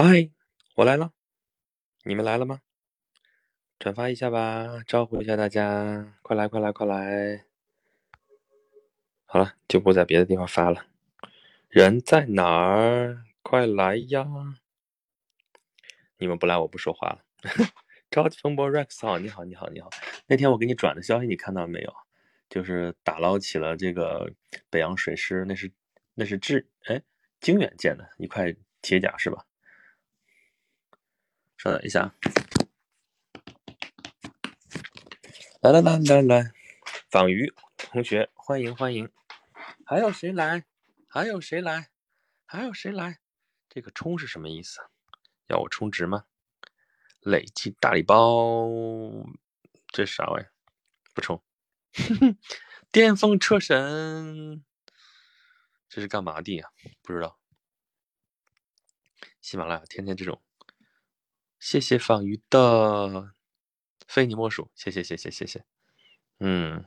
嗨，我来了，你们来了吗？转发一下吧，招呼一下大家，快来快来快来！好了，就不在别的地方发了。人在哪儿？快来呀！你们不来，我不说话了。超级风波 Rex 好，你好你好你好。那天我给你转的消息，你看到没有？就是打捞起了这个北洋水师，那是那是智哎经远建的一块铁甲是吧？稍等一下，来来来来来，访鱼同学欢迎欢迎，还有谁来？还有谁来？还有谁来？这个充是什么意思？要我充值吗？累计大礼包，这是啥玩意？不充。巅峰车神，这是干嘛的呀？不知道。喜马拉雅天天这种。谢谢仿鱼的，非你莫属。谢谢谢谢谢谢，嗯，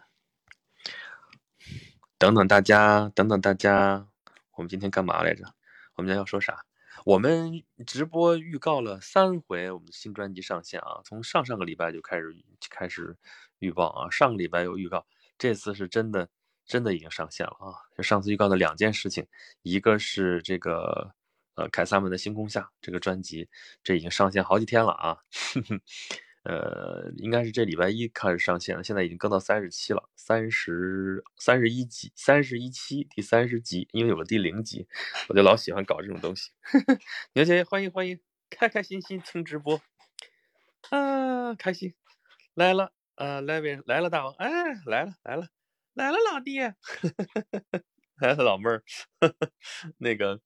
等等大家，等等大家，我们今天干嘛来着？我们今天要说啥？我们直播预告了三回我们的新专辑上线啊，从上上个礼拜就开始开始预报啊，上个礼拜有预告，这次是真的真的已经上线了啊！就上次预告的两件事情，一个是这个。呃，凯撒们的星空下这个专辑，这已经上线好几天了啊，呃，应该是这礼拜一开始上线了，现在已经更到三十七了，三十三十一集，三十一期，第三十集，因为有了第零集，我就老喜欢搞这种东西。牛姐，欢迎欢迎，开开心心听直播，啊，开心来了，啊，来位来了大王，哎，来了来了来了老弟，来了 老妹儿，那个。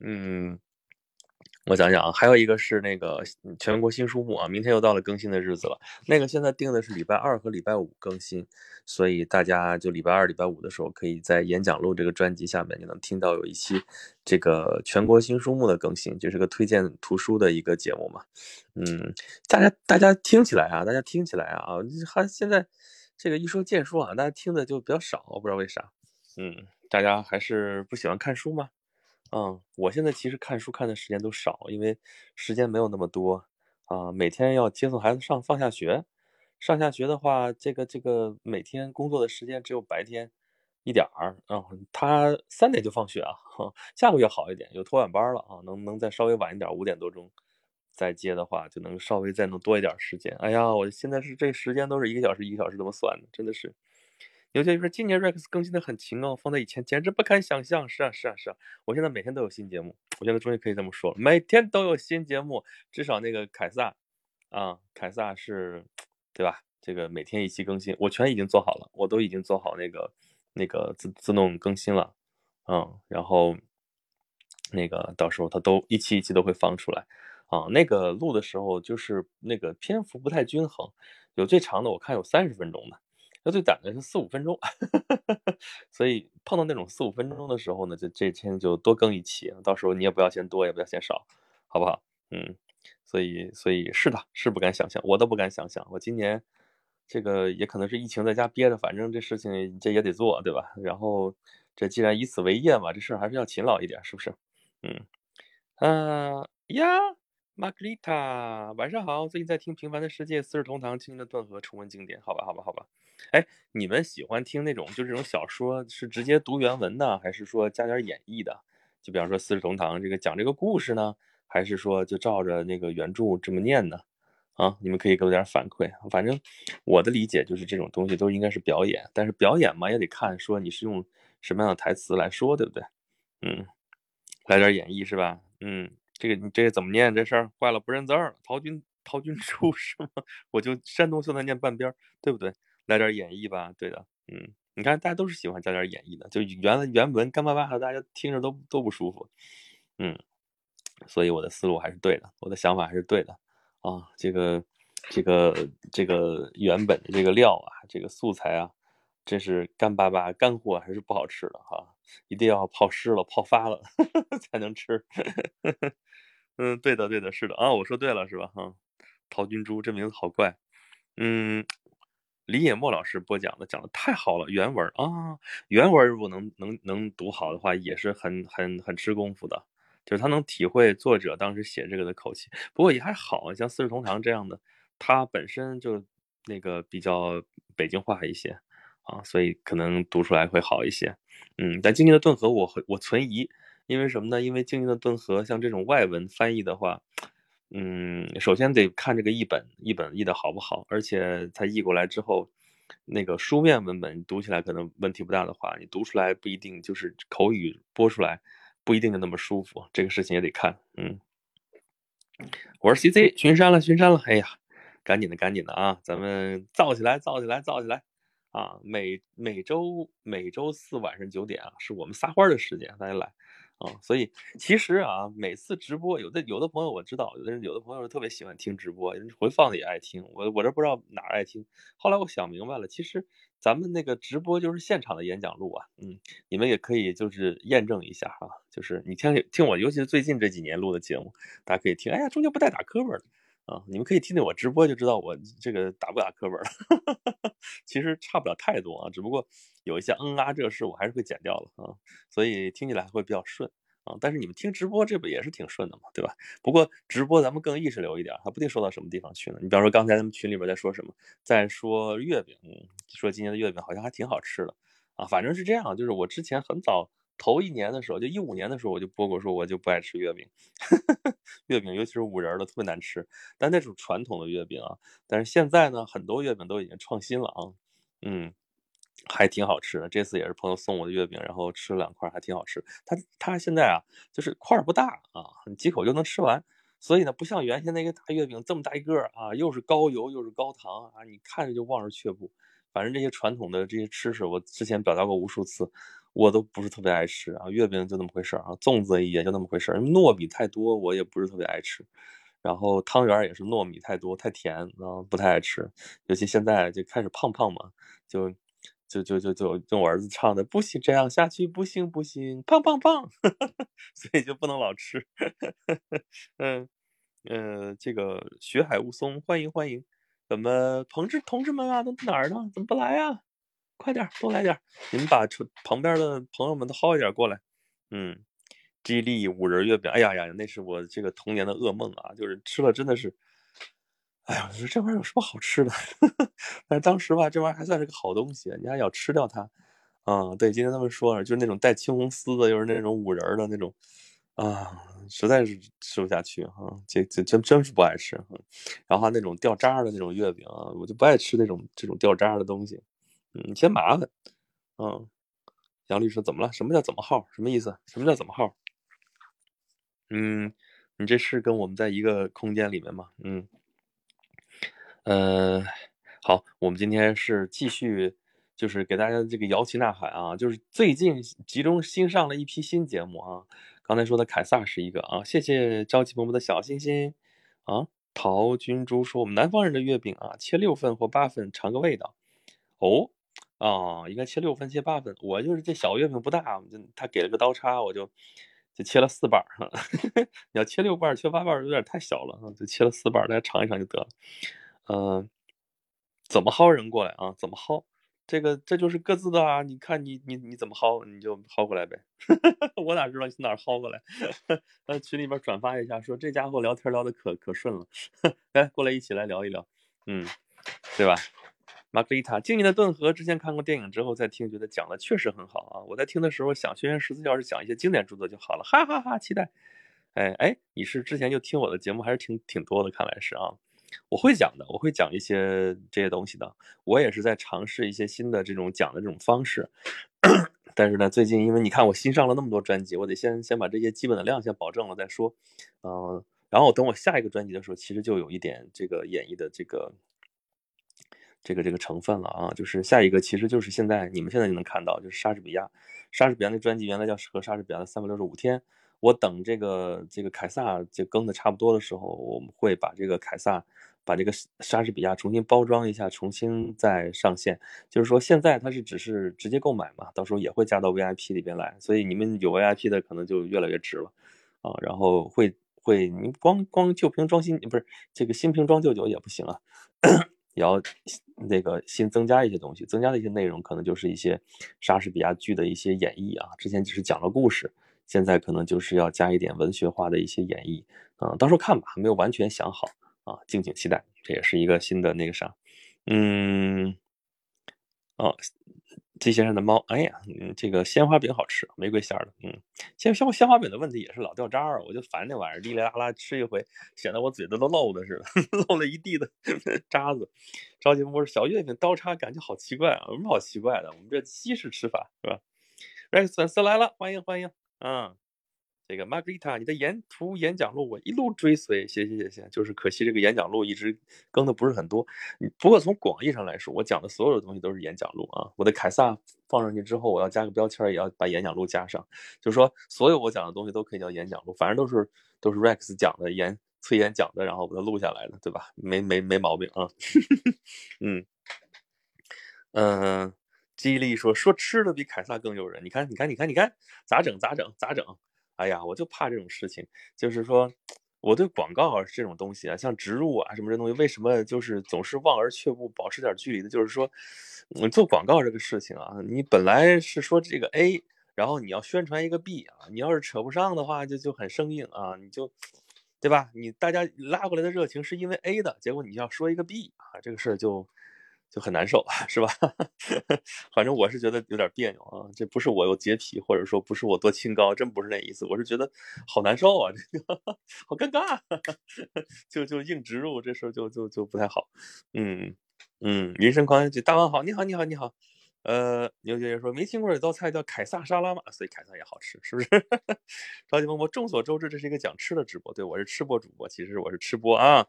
嗯，我想想啊，还有一个是那个全国新书目啊，明天又到了更新的日子了。那个现在定的是礼拜二和礼拜五更新，所以大家就礼拜二、礼拜五的时候，可以在演讲录这个专辑下面，就能听到有一期这个全国新书目的更新，就是个推荐图书的一个节目嘛。嗯，大家大家听起来啊，大家听起来啊，还现在这个一说荐书啊，大家听的就比较少，不知道为啥。嗯，大家还是不喜欢看书吗？嗯，我现在其实看书看的时间都少，因为时间没有那么多啊。每天要接送孩子上放下学，上下学的话，这个这个每天工作的时间只有白天一点儿啊。他三点就放学啊，下个月好一点，有托晚班了啊，能能再稍微晚一点，五点多钟再接的话，就能稍微再能多一点时间。哎呀，我现在是这时间都是一个小时一个小时这么算的，真的是。有些就说今年 Rex 更新的很勤哦，放在以前简直不堪想象。是啊，是啊，是啊，我现在每天都有新节目，我现在终于可以这么说了，每天都有新节目。至少那个凯撒，啊，凯撒是，对吧？这个每天一期更新，我全已经做好了，我都已经做好那个那个自自动更新了，嗯，然后那个到时候它都一期一期都会放出来，啊，那个录的时候就是那个篇幅不太均衡，有最长的我看有三十分钟的。那最短的是四五分钟，所以碰到那种四五分钟的时候呢，就这天就多更一期，到时候你也不要嫌多，也不要嫌少，好不好？嗯，所以所以是的，是不敢想象，我都不敢想象，我今年这个也可能是疫情在家憋着，反正这事情这也得做，对吧？然后这既然以此为业嘛，这事儿还是要勤劳一点，是不是？嗯，啊呀。玛格丽塔，晚上好。最近在听《平凡的世界》《四世同堂》《青的顿河》，重温经典。好吧，好吧，好吧。哎，你们喜欢听那种就这种小说，是直接读原文呢，还是说加点演绎的？就比方说《四世同堂》这个讲这个故事呢，还是说就照着那个原著这么念呢？啊，你们可以给我点反馈。反正我的理解就是这种东西都应该是表演，但是表演嘛也得看说你是用什么样的台词来说，对不对？嗯，来点演绎是吧？嗯。这个你这个怎么念？这事儿坏了，不认字儿了。陶军陶军 初是吗？我就山东秀才念半边，对不对？来点演绎吧，对的。嗯，你看大家都是喜欢加点演绎的，就原原文干巴巴的，大家听着都都不舒服。嗯，所以我的思路还是对的，我的想法还是对的啊。这个这个这个原本的这个料啊，这个素材啊，真是干巴巴干货，还是不好吃的哈。一定要泡湿了、泡发了 才能吃。嗯，对的，对的，是的啊，我说对了是吧？哈，陶君珠这名字好怪。嗯，李野墨老师播讲的讲的太好了，原文啊，原文如果能能能读好的话，也是很很很吃功夫的。就是他能体会作者当时写这个的口气。不过也还好像《四世同堂》这样的，他本身就那个比较北京话一些啊，所以可能读出来会好一些。嗯，但《静静的顿河》我我存疑，因为什么呢？因为《静静的顿河》像这种外文翻译的话，嗯，首先得看这个译本，译本译的好不好，而且它译过来之后。那个书面文本读起来可能问题不大的话，你读出来不一定就是口语播出来不一定就那么舒服，这个事情也得看。嗯，我是 CC，巡山了，巡山了，哎呀，赶紧的，赶紧的啊，咱们造起来，造起来，造起来啊！每每周每周四晚上九点啊，是我们撒欢的时间，大家来。啊，所以 其实啊，每次直播，有的有的朋友我知道，有的人有的朋友特别喜欢听直播，人回放的也爱听。我我这不知道哪儿爱听。后来我想明白了，其实咱们那个直播就是现场的演讲录啊，嗯，你们也可以就是验证一下哈，就是你听听我，尤其是最近这几年录的节目，大家可以听。哎呀，中间不带打磕巴的啊，你们可以听听我直播就知道我这个打不打磕巴了。其实差不了太多啊，只不过。有一些嗯啊这事我还是会剪掉了啊，所以听起来会比较顺啊。但是你们听直播这不也是挺顺的嘛，对吧？不过直播咱们更意识流一点，还不定说到什么地方去呢。你比方说刚才咱们群里边在说什么，在说月饼，说今年的月饼好像还挺好吃的啊。反正是这样，就是我之前很早头一年的时候，就一五年的时候我就播过说我就不爱吃月饼，月饼尤其是五仁的特别难吃，但那种传统的月饼啊。但是现在呢，很多月饼都已经创新了啊，嗯。还挺好吃的，这次也是朋友送我的月饼，然后吃了两块，还挺好吃。它它现在啊，就是块儿不大啊，你几口就能吃完。所以呢，不像原先那个大月饼这么大一个啊，又是高油又是高糖啊，你看着就望而却步。反正这些传统的这些吃食，我之前表达过无数次，我都不是特别爱吃啊。月饼就那么回事儿啊，粽子也就那么回事儿糯米太多，我也不是特别爱吃。然后汤圆也是糯米太多太甜啊，不太爱吃。尤其现在就开始胖胖嘛，就。就就就就用我儿子唱的，不行这样下去，不行不行，胖胖胖，所以就不能老吃。嗯嗯，这个学海雾松，欢迎欢迎，怎么同志同志们啊，都哪儿呢？怎么不来呀？快点多来点，你们把旁边的朋友们都薅一点过来。嗯，吉利五仁月饼，哎呀呀，那是我这个童年的噩梦啊，就是吃了真的是。哎呀，我说这玩意儿有什么好吃的？但是当时吧，这玩意儿还算是个好东西，你还要吃掉它。啊，对，今天他们说了，就是那种带青红丝的，又是那种五仁的那种，啊，实在是吃不下去哈。这这真真是不爱吃。然后那种掉渣的那种月饼啊，我就不爱吃那种这种掉渣的东西，嗯，嫌麻烦。嗯，杨律师怎么了？什么叫怎么号？什么意思？什么叫怎么号？嗯，你这是跟我们在一个空间里面吗？嗯。嗯，好，我们今天是继续，就是给大家这个摇旗呐喊啊，就是最近集中新上了一批新节目啊。刚才说的凯撒是一个啊，谢谢朝气蓬勃的小星星啊。陶君珠说，我们南方人的月饼啊，切六份或八份尝个味道。哦，哦，应该切六份切八份，我就是这小月饼不大，就他给了个刀叉，我就 就切了四瓣儿。你要切六瓣儿切八瓣儿有点太小了，就切了四瓣大家尝一尝就得了。嗯，怎么薅人过来啊？怎么薅？这个这就是各自的啊！你看你你你怎么薅，你就薅过来呗。我哪知道从哪薅过来？那群里边转发一下，说这家伙聊天聊的可可顺了。来，过来一起来聊一聊，嗯，对吧？玛格丽塔，静静的顿河，之前看过电影之后再听，觉得讲的确实很好啊。我在听的时候想，轩辕十四要是讲一些经典著作就好了，哈哈哈！期待。哎哎，你是之前就听我的节目还是挺挺多的，看来是啊。我会讲的，我会讲一些这些东西的。我也是在尝试一些新的这种讲的这种方式。但是呢，最近因为你看我新上了那么多专辑，我得先先把这些基本的量先保证了再说。嗯，然后等我下一个专辑的时候，其实就有一点这个演绎的这个这个这个成分了啊。就是下一个其实就是现在你们现在就能看到，就是莎士比亚。莎士比亚那专辑原来叫和莎士比亚的三百六十五天。我等这个这个凯撒就更的差不多的时候，我们会把这个凯撒，把这个莎士比亚重新包装一下，重新再上线。就是说现在它是只是直接购买嘛，到时候也会加到 VIP 里边来，所以你们有 VIP 的可能就越来越值了啊。然后会会你光光旧瓶装新不是这个新瓶装旧酒也不行啊，也要那个新增加一些东西，增加的一些内容可能就是一些莎士比亚剧的一些演绎啊。之前只是讲了故事。现在可能就是要加一点文学化的一些演绎，啊，到时候看吧，没有完全想好啊，敬请期待，这也是一个新的那个啥，嗯，哦。季先生的猫，哎呀，嗯，这个鲜花饼好吃，玫瑰馅儿的，嗯，鲜鲜鲜花饼的问题也是老掉渣儿，我就烦那玩意儿，哩哩啦啦吃一回，显得我嘴都都漏的似的，漏了一地的渣子。着急不是小月饼刀叉感觉好奇怪啊，有什么好奇怪的？我们这西式吃法是吧哎粉丝来了，欢迎欢迎，嗯。这个 Margita，你的沿途演讲录我一路追随，谢谢谢谢。就是可惜这个演讲录一直更的不是很多。不过从广义上来说，我讲的所有的东西都是演讲录啊。我的凯撒放上去之后，我要加个标签，也要把演讲录加上。就是说，所有我讲的东西都可以叫演讲录，反正都是都是 Rex 讲的演催演讲的，然后把它录下来的，对吧？没没没毛病啊。嗯 嗯，记忆力说说吃的比凯撒更诱人。你看你看你看你看咋整咋整咋整？哎呀，我就怕这种事情，就是说，我对广告这种东西啊，像植入啊什么这东西，为什么就是总是望而却步，保持点距离的？就是说，你做广告这个事情啊，你本来是说这个 A，然后你要宣传一个 B 啊，你要是扯不上的话，就就很生硬啊，你就，对吧？你大家拉过来的热情是因为 A 的，结果你要说一个 B 啊，这个事儿就。就很难受，是吧？反正我是觉得有点别扭啊。这不是我有洁癖，或者说不是我多清高，真不是那意思。我是觉得好难受啊，这个 好尴尬，就就硬植入这事就就就不太好。嗯嗯，人生狂喜，大王好，你好你好你好。呃，牛姐姐说没听过有道菜叫凯撒沙拉吗？所以凯撒也好吃，是不是？超级萌萌，众所周知，这是一个讲吃的直播。对我是吃播主播，其实我是吃播啊，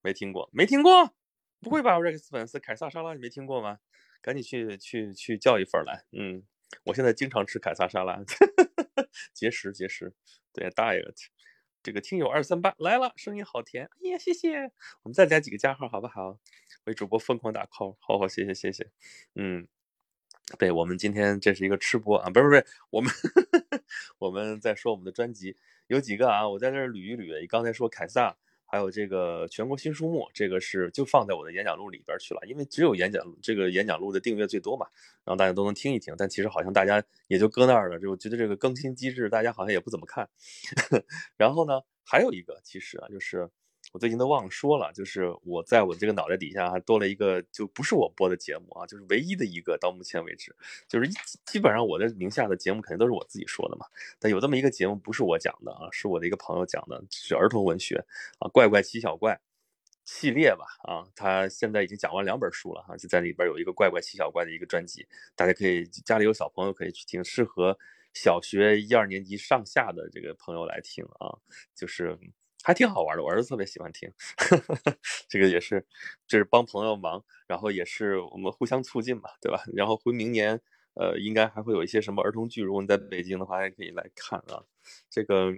没听过，没听过。不会吧，Rex 粉丝凯撒沙拉你没听过吗？赶紧去去去叫一份来。嗯，我现在经常吃凯撒沙拉，节食节食。对，大爷，这个听友二三八来了，声音好甜。哎呀，谢谢。我们再加几个加号好不好？为主播疯狂打 call，好好谢谢谢谢。嗯，对我们今天这是一个吃播啊，不是不是，我们 我们在说我们的专辑有几个啊？我在这捋一捋。刚才说凯撒。还有这个全国新书目，这个是就放在我的演讲录里边去了，因为只有演讲这个演讲录的订阅最多嘛，然后大家都能听一听。但其实好像大家也就搁那儿了，就觉得这个更新机制大家好像也不怎么看。然后呢，还有一个其实啊，就是。我最近都忘了说了，就是我在我这个脑袋底下还多了一个，就不是我播的节目啊，就是唯一的一个到目前为止，就是基本上我的名下的节目肯定都是我自己说的嘛。但有这么一个节目不是我讲的啊，是我的一个朋友讲的，是儿童文学啊，怪怪奇小怪系列吧啊，他现在已经讲完两本书了哈，就在里边有一个怪怪奇小怪的一个专辑，大家可以家里有小朋友可以去听，适合小学一二年级上下的这个朋友来听啊，就是。还挺好玩的，我儿子特别喜欢听，这个也是，就是帮朋友忙，然后也是我们互相促进嘛，对吧？然后回明年，呃，应该还会有一些什么儿童剧，如果你在北京的话，还可以来看啊。这个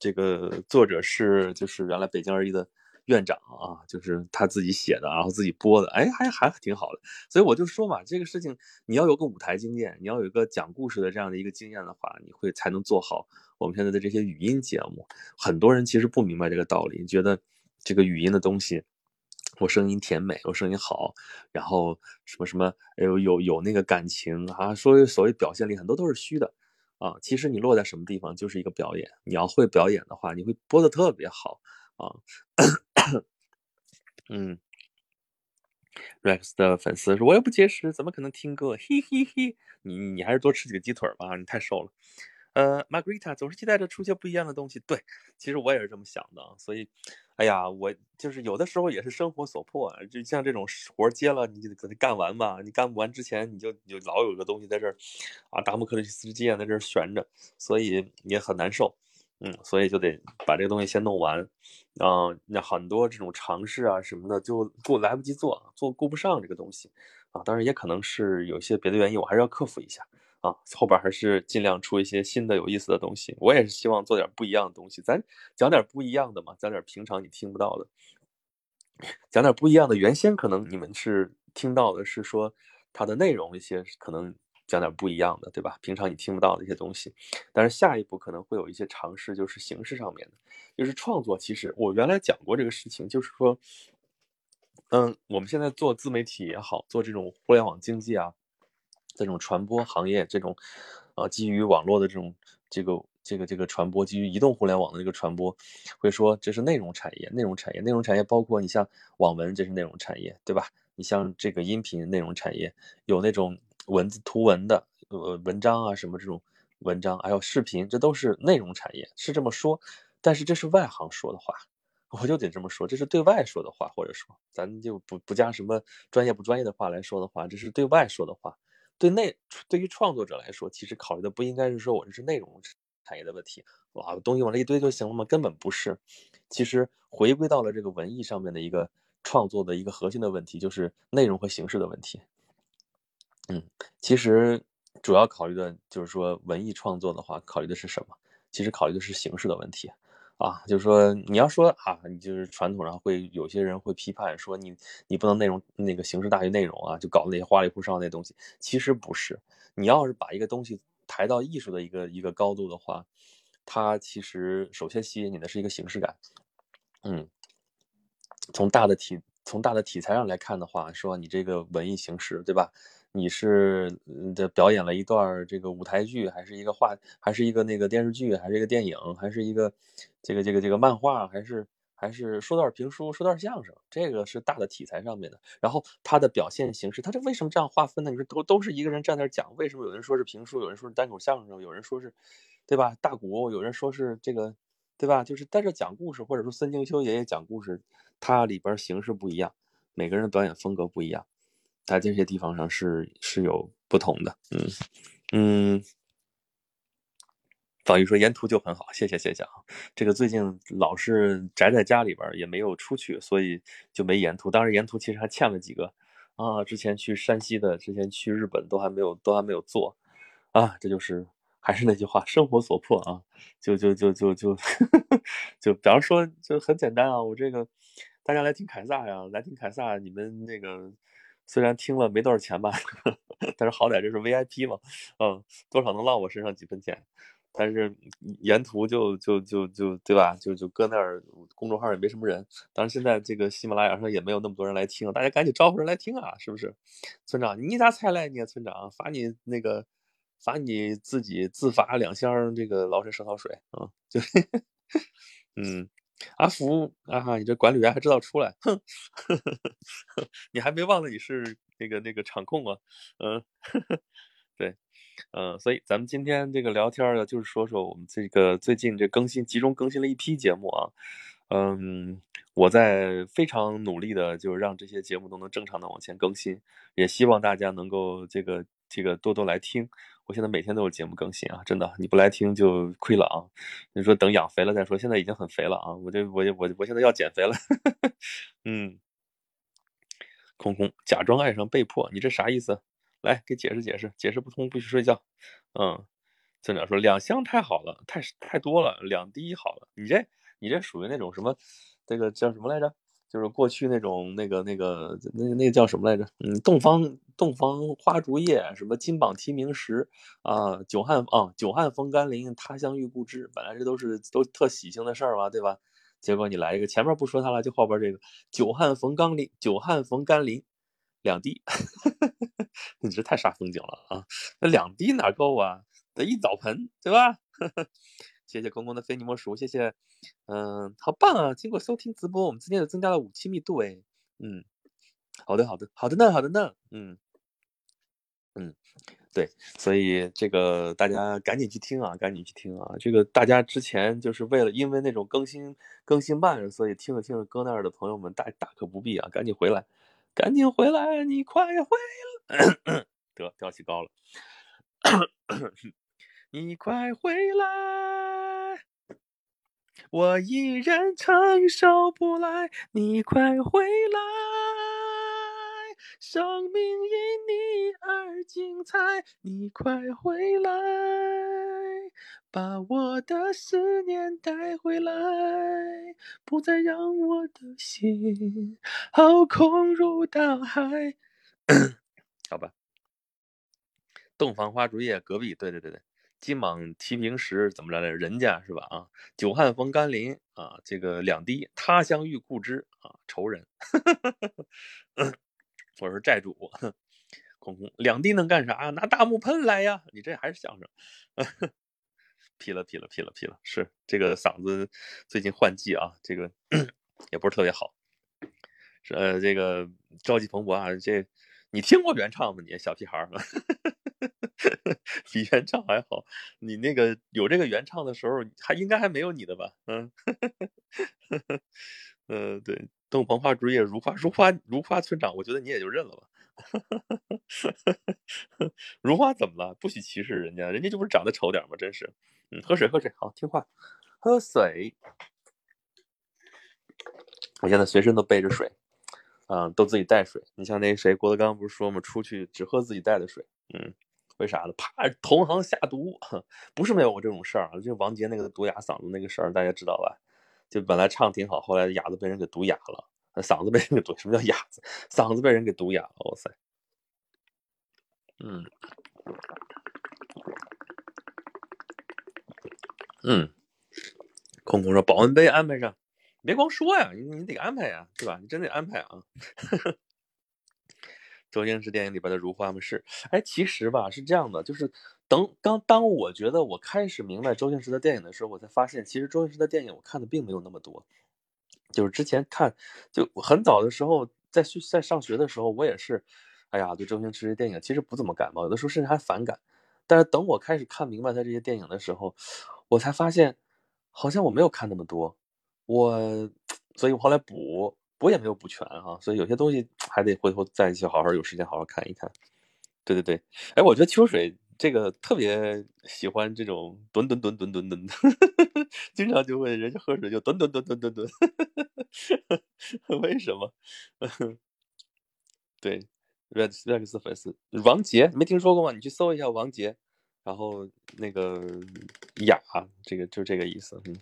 这个作者是就是原来北京二一的。院长啊，就是他自己写的，然后自己播的，哎，还还挺好的。所以我就说嘛，这个事情你要有个舞台经验，你要有一个讲故事的这样的一个经验的话，你会才能做好我们现在的这些语音节目。很多人其实不明白这个道理，觉得这个语音的东西，我声音甜美，我声音好，然后什么什么，有有有那个感情啊，说所谓表现力很多都是虚的啊。其实你落在什么地方就是一个表演，你要会表演的话，你会播的特别好啊。嗯，Rex 的粉丝说：“我又不节食，怎么可能听歌？”嘿嘿嘿，你你还是多吃几个鸡腿吧，你太瘦了。呃，Margarita 总是期待着出些不一样的东西。对，其实我也是这么想的。所以，哎呀，我就是有的时候也是生活所迫，就像这种活接了，你就得给它干完吧。你干不完之前，你就你就老有个东西在这儿啊，达摩克利斯之剑在这儿悬着，所以也很难受。嗯，所以就得把这个东西先弄完，啊，那很多这种尝试啊什么的就顾来不及做，做顾不上这个东西，啊，当然也可能是有些别的原因，我还是要克服一下，啊，后边还是尽量出一些新的有意思的东西。我也是希望做点不一样的东西，咱讲点不一样的嘛，讲点平常你听不到的，讲点不一样的。原先可能你们是听到的是说它的内容一些可能。讲点不一样的，对吧？平常你听不到的一些东西，但是下一步可能会有一些尝试，就是形式上面的，就是创作。其实我原来讲过这个事情，就是说，嗯，我们现在做自媒体也好，做这种互联网经济啊，这种传播行业，这种，啊，基于网络的这种这个这个这个传播，基于移动互联网的这个传播，会说这是内容产业，内容产业，内容产业包括你像网文，这是内容产业，对吧？你像这个音频内容产业，有那种文字图文的呃文章啊，什么这种文章，还有视频，这都是内容产业，是这么说。但是这是外行说的话，我就得这么说，这是对外说的话，或者说咱就不不加什么专业不专业的话来说的话，这是对外说的话。对内对于创作者来说，其实考虑的不应该是说我这是内容产业的问题，哇，东西往这一堆就行了吗？根本不是。其实回归到了这个文艺上面的一个创作的一个核心的问题，就是内容和形式的问题。嗯，其实主要考虑的就是说文艺创作的话，考虑的是什么？其实考虑的是形式的问题。啊，就是说你要说啊，你就是传统上会有些人会批判说你你不能内容那个形式大于内容啊，就搞那些花里胡哨那东西。其实不是，你要是把一个东西抬到艺术的一个一个高度的话，它其实首先吸引你的是一个形式感。嗯，从大的题从大的题材上来看的话，说你这个文艺形式，对吧？你是的表演了一段这个舞台剧，还是一个话，还是一个那个电视剧，还是一个电影，还是一个这个这个这个漫画，还是还是说段评书，说段相声，这个是大的题材上面的。然后它的表现形式，它这为什么这样划分呢？你说都都是一个人站那讲，为什么有人说是评书，有人说是单口相声，有人说是，对吧？大鼓，有人说是这个，对吧？就是在这讲故事，或者说孙敬修爷爷讲故事，它里边形式不一样，每个人的表演风格不一样。在这些地方上是是有不同的，嗯嗯。方宇说沿途就很好，谢谢谢谢啊。这个最近老是宅在家里边，也没有出去，所以就没沿途。当然沿途其实还欠了几个啊，之前去山西的，之前去日本都还没有都还没有做啊。这就是还是那句话，生活所迫啊，就就就就就 就比方说就很简单啊，我这个大家来听凯撒呀，来听凯撒，你们那个。虽然听了没多少钱吧，但是好歹这是 VIP 嘛，嗯，多少能落我身上几分钱。但是沿途就就就就对吧？就就搁那儿，公众号也没什么人。当然现在这个喜马拉雅上也没有那么多人来听，大家赶紧招呼人来听啊，是不是？村长，你咋才来呢？村长，罚你那个，罚你自己自罚两箱这个崂山蛇草水啊，就，嗯。阿福啊，你这管理员还知道出来，哼，你还没忘了你是那个那个场控啊，嗯，对，嗯，所以咱们今天这个聊天呢，就是说说我们这个最近这更新集中更新了一批节目啊，嗯，我在非常努力的，就是让这些节目都能正常的往前更新，也希望大家能够这个这个多多来听。我现在每天都有节目更新啊，真的，你不来听就亏了啊！你说等养肥了再说，现在已经很肥了啊！我这我就我我现在要减肥了，嗯。空空假装爱上被迫，你这啥意思？来给解释解释，解释不通不许睡觉。嗯，村长说两箱太好了，太太多了，两滴好了。你这你这属于那种什么？这个叫什么来着？就是过去那种那个那个那那个叫什么来着？嗯，洞房洞房花烛夜，什么金榜题名时啊，久旱啊，久旱逢甘霖，他乡遇故知。本来这都是都特喜庆的事儿嘛，对吧？结果你来一个，前面不说他了，就后边这个久旱逢甘霖，久旱逢甘霖，两滴，你这太煞风景了啊！那两滴哪够啊？得一澡盆，对吧？谢谢公公的非你莫属，谢谢，嗯，好棒啊！经过收听直播，我们今天又增加了五亲密度，哎，嗯，好的，好的，好的呢，好的呢，嗯，嗯，对，所以这个大家赶紧去听啊，赶紧去听啊！这个大家之前就是为了因为那种更新更新慢，所以听着听着搁那儿的朋友们大大可不必啊，赶紧回来，赶紧回来，你快回来，得调起高了，你快回来。我依然承受不来，你快回来！生命因你而精彩，你快回来！把我的思念带回来，不再让我的心好空如大海。好吧，洞房花烛夜隔壁，对对对对。金榜题名时怎么着来着？人家是吧？啊，久旱逢甘霖啊，这个两滴他乡遇故知啊，仇人，我说债主，空空两滴能干啥？拿大木喷来呀！你这还是相声，劈了劈了劈了劈了，是这个嗓子最近换季啊，这个也不是特别好。是呃，这个朝气蓬勃啊，这你听过原唱吗？你小屁孩儿，比原唱还好。你那个有这个原唱的时候，还应该还没有你的吧？嗯，呃，对，洞房花烛夜，如花如花如花村长，我觉得你也就认了吧。如花怎么了？不许歧视人家，人家就不是长得丑点吗？真是，嗯，喝水喝水，好听话，喝水。我现在随身都背着水，啊，都自己带水。你像那谁郭德纲不是说吗？出去只喝自己带的水，嗯，为啥呢？怕同行下毒。不是没有过这种事儿啊，就王杰那个毒哑嗓子那个事儿，大家知道吧？就本来唱挺好，后来哑子被人给毒哑了。嗓子被人给毒，什么叫哑子？嗓子被人给毒哑了，哇塞！嗯嗯，空空说保温杯安排上，别光说呀，你你得安排呀，对吧？你真得安排啊！周星驰电影里边的如花吗？是，哎，其实吧是这样的，就是等刚当我觉得我开始明白周星驰的电影的时候，我才发现，其实周星驰的电影我看的并没有那么多。就是之前看，就很早的时候，在学在上学的时候，我也是，哎呀，对周星驰的电影其实不怎么感冒，有的时候甚至还反感。但是等我开始看明白他这些电影的时候，我才发现，好像我没有看那么多，我，所以我后来补我也没有补全哈，所以有些东西 还得回头再去好好有时间好好看一看。对对对，哎，我觉得秋水。这个特别喜欢这种吨吨吨吨吨吨，经常就会人家喝水就吨吨吨吨吨吨，为什么？对，red rex 粉丝王杰，没听说过吗？你去搜一下王杰，然后那个雅，这个就这个意思。嗯，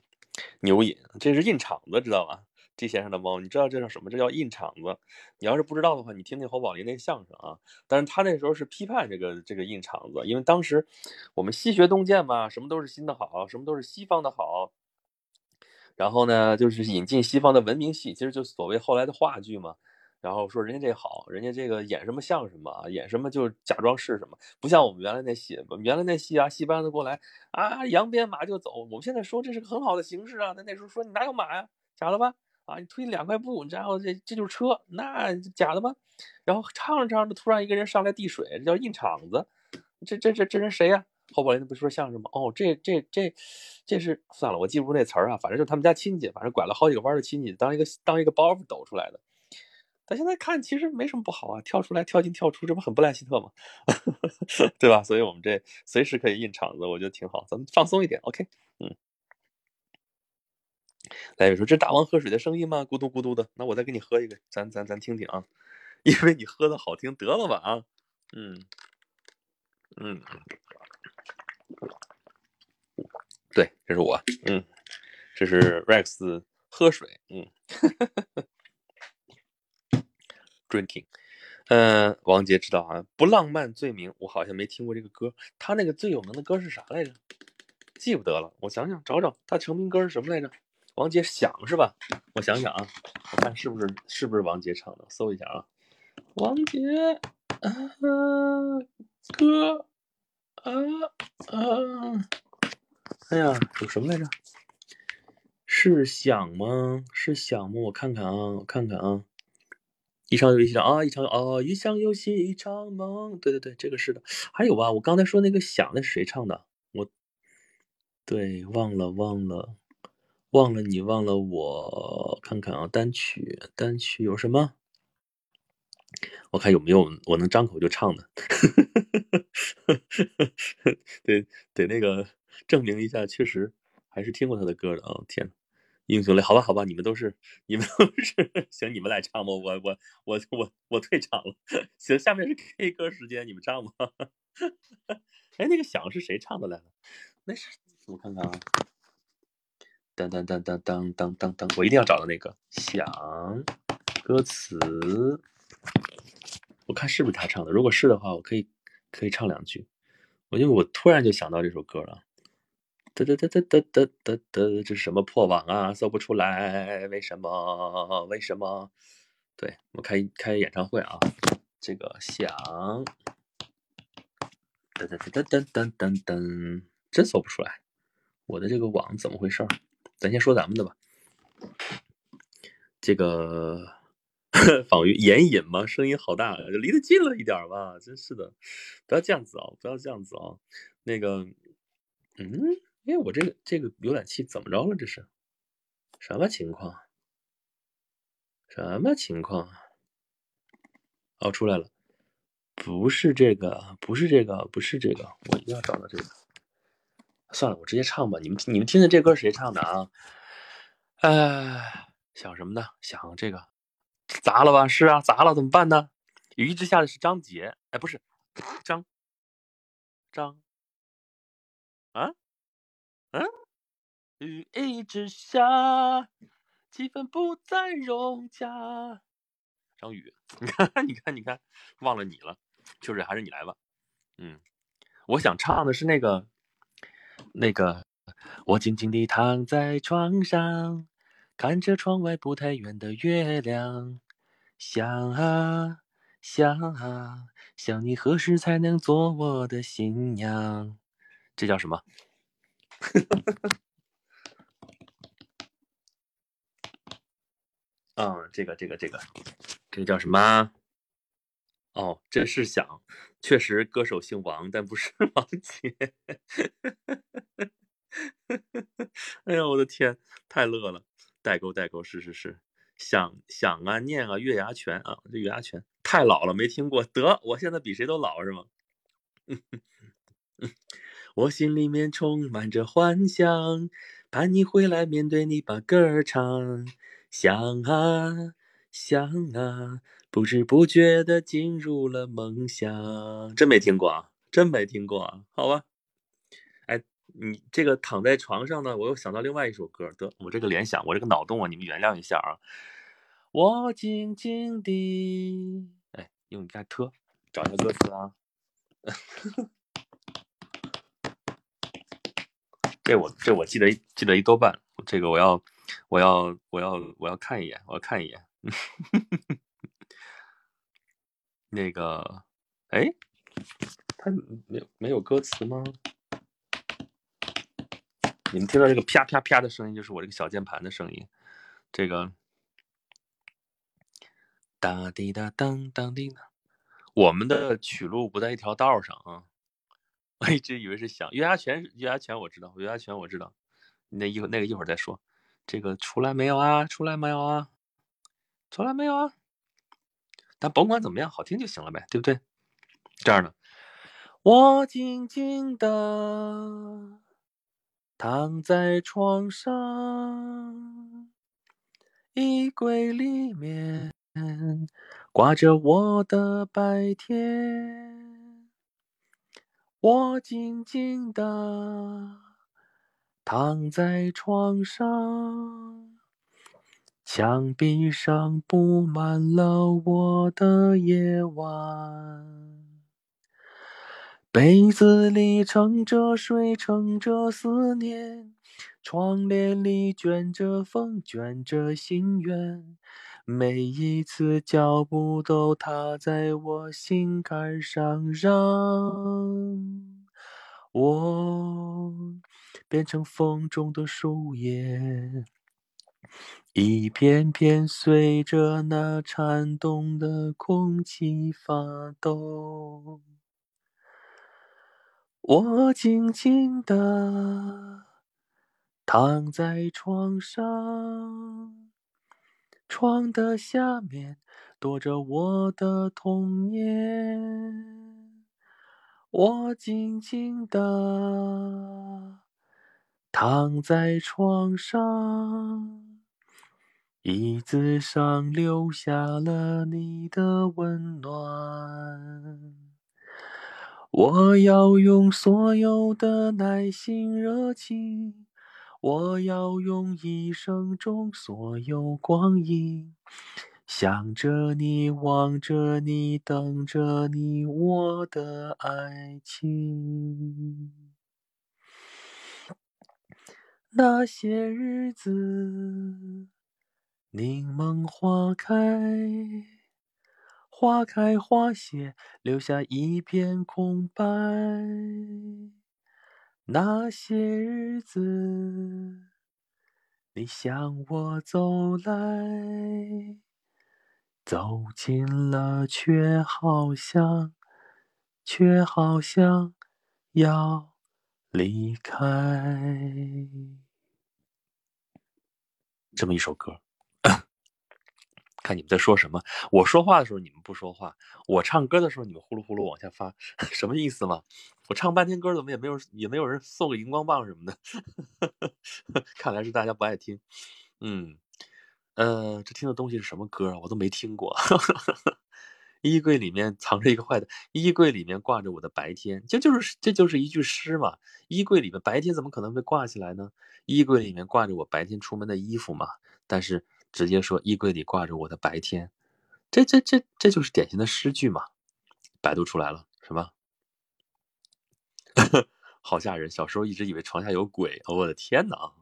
牛饮，这是印厂子，知道吧？G 先生的猫，你知道这叫什么？这叫印场子。你要是不知道的话，你听听侯宝林那相声啊。但是他那时候是批判这个这个印场子，因为当时我们西学东渐嘛，什么都是新的好，什么都是西方的好。然后呢，就是引进西方的文明戏，其实就所谓后来的话剧嘛。然后说人家这好，人家这个演什么像什么，演什么就假装是什么，不像我们原来那戏，原来那戏啊，戏班子过来啊，扬鞭马就走。我们现在说这是个很好的形式啊，那那时候说你哪有马呀，假的吧？啊，你推两块布，然后这这就是车，那假的吗？然后唱着唱着，突然一个人上来递水，这叫印场子。这这这这人谁呀？后宝林不说相声吗？哦，这这这这是算了，我记不住那词儿啊。反正就他们家亲戚，反正拐了好几个弯的亲戚，当一个当一个包袱抖出来的。但现在看其实没什么不好啊，跳出来跳进跳出，这不很布莱希特吗？对吧？所以我们这随时可以印场子，我觉得挺好。咱们放松一点，OK？嗯。来，说这大王喝水的声音吗？咕嘟咕嘟的。那我再给你喝一个，咱咱咱听听啊，因为你喝的好听，得了吧啊。嗯嗯，对，这是我。嗯，这是 Rex 喝水。嗯，Drinking。嗯，王杰知道啊，不浪漫罪名，我好像没听过这个歌。他那个最有名的歌是啥来着？记不得了，我想想，找找他成名歌是什么来着？王杰想是吧？我想想啊，我看是不是是不是王杰唱的？搜一下啊，王杰啊歌啊啊，哎呀，有什么来着？是想吗？是想吗？我看看啊，我看看啊，一场游戏场啊，一场啊，一场游戏一场梦。对对对，这个是的。还有吧，我刚才说那个想那是谁唱的？我对，忘了忘了。忘了你，忘了我，看看啊，单曲单曲有什么？我看有没有我能张口就唱的，得得那个证明一下，确实还是听过他的歌的啊！天英雄泪，好吧好吧，你们都是你们都是 行，你们来唱吧，我我我我我退场了。行，下面是 K 歌时间，你们唱吧。哎，那个响是谁唱的来着？那是我看看啊。噔噔噔噔噔噔噔噔，我一定要找到那个想歌词，我看是不是他唱的。如果是的话，我可以可以唱两句。我因为我突然就想到这首歌了。哒哒哒哒哒哒哒哒，这是什么破网啊？搜不出来，为什么？为什么？对我开开演唱会啊，这个想，噔噔噔噔噔噔噔，真搜不出来。我的这个网怎么回事？咱先说咱们的吧。这个 仿于眼影吗？声音好大，离得近了一点吧，真是的，不要这样子啊，不要这样子啊。那个，嗯，哎，我这个这个浏览器怎么着了？这是什么情况？什么情况？哦，出来了，不是这个，不是这个，不是这个，我一定要找到这个。算了，我直接唱吧。你们你们听听这歌谁唱的啊？哎，想什么呢？想这个砸了吧？是啊，砸了，怎么办呢？雨一直下的是张杰，哎，不是张张啊？嗯？雨一直下，气氛不再融洽。张宇，你看，你看，你看，忘了你了，秋水还是你来吧。嗯，我想唱的是那个，那个，我静静地躺在床上，看着窗外不太远的月亮，想啊想啊，想你何时才能做我的新娘？这叫什么？嗯，这个，这个，这个。这叫什么？哦，这是想，确实歌手姓王，但不是王杰。哎呀，我的天，太乐了！代沟，代沟，是是是，想想啊，念啊，月牙泉啊，这月牙泉太老了，没听过。得，我现在比谁都老是吗？我心里面充满着幻想，盼你回来，面对你把歌儿唱，想啊。想啊，不知不觉的进入了梦乡。真没听过啊，真没听过啊。好吧，哎，你这个躺在床上呢，我又想到另外一首歌。得，我这个联想，我这个脑洞啊，你们原谅一下啊。我静静地，哎，用你看特找一下歌词啊。这我这我记得记得一多半，这个我要我要我要我要看一眼，我要看一眼。那个，哎，他没有没有歌词吗？你们听到这个啪啪啪的声音，就是我这个小键盘的声音。这个哒滴哒当当滴呢，我们的曲路不在一条道上啊！我一直以为是响月牙泉，月牙泉我知道，月牙泉我知道。那一会那个一会儿再说。这个出来没有啊？出来没有啊？从来没有啊，但甭管怎么样，好听就行了呗，对不对？这样的，我静静的躺在床上，衣柜里面挂着我的白天，我静静的躺在床上。墙壁上布满了我的夜晚，被子里盛着水，盛着思念，窗帘里卷着风，卷着心愿，每一次脚步都踏在我心坎上，让我变成风中的树叶。一片片随着那颤动的空气发抖，我静静地躺在床上，床的下面躲着我的童年，我静静地躺在床上。椅子上留下了你的温暖，我要用所有的耐心热情，我要用一生中所有光阴，想着你，望着你，等着你，我的爱情。那些日子。柠檬花开，花开花谢，留下一片空白。那些日子，你向我走来，走近了，却好像，却好像要离开。这么一首歌。看你们在说什么？我说话的时候你们不说话，我唱歌的时候你们呼噜呼噜往下发，什么意思嘛？我唱半天歌怎么也没有也没有人送个荧光棒什么的？看来是大家不爱听。嗯，呃，这听的东西是什么歌啊？我都没听过。衣柜里面藏着一个坏的，衣柜里面挂着我的白天，这就是这就是一句诗嘛。衣柜里面白天怎么可能被挂起来呢？衣柜里面挂着我白天出门的衣服嘛。但是。直接说衣柜里挂着我的白天，这这这这就是典型的诗句嘛？百度出来了，什么？好吓人！小时候一直以为床下有鬼，我的天哪！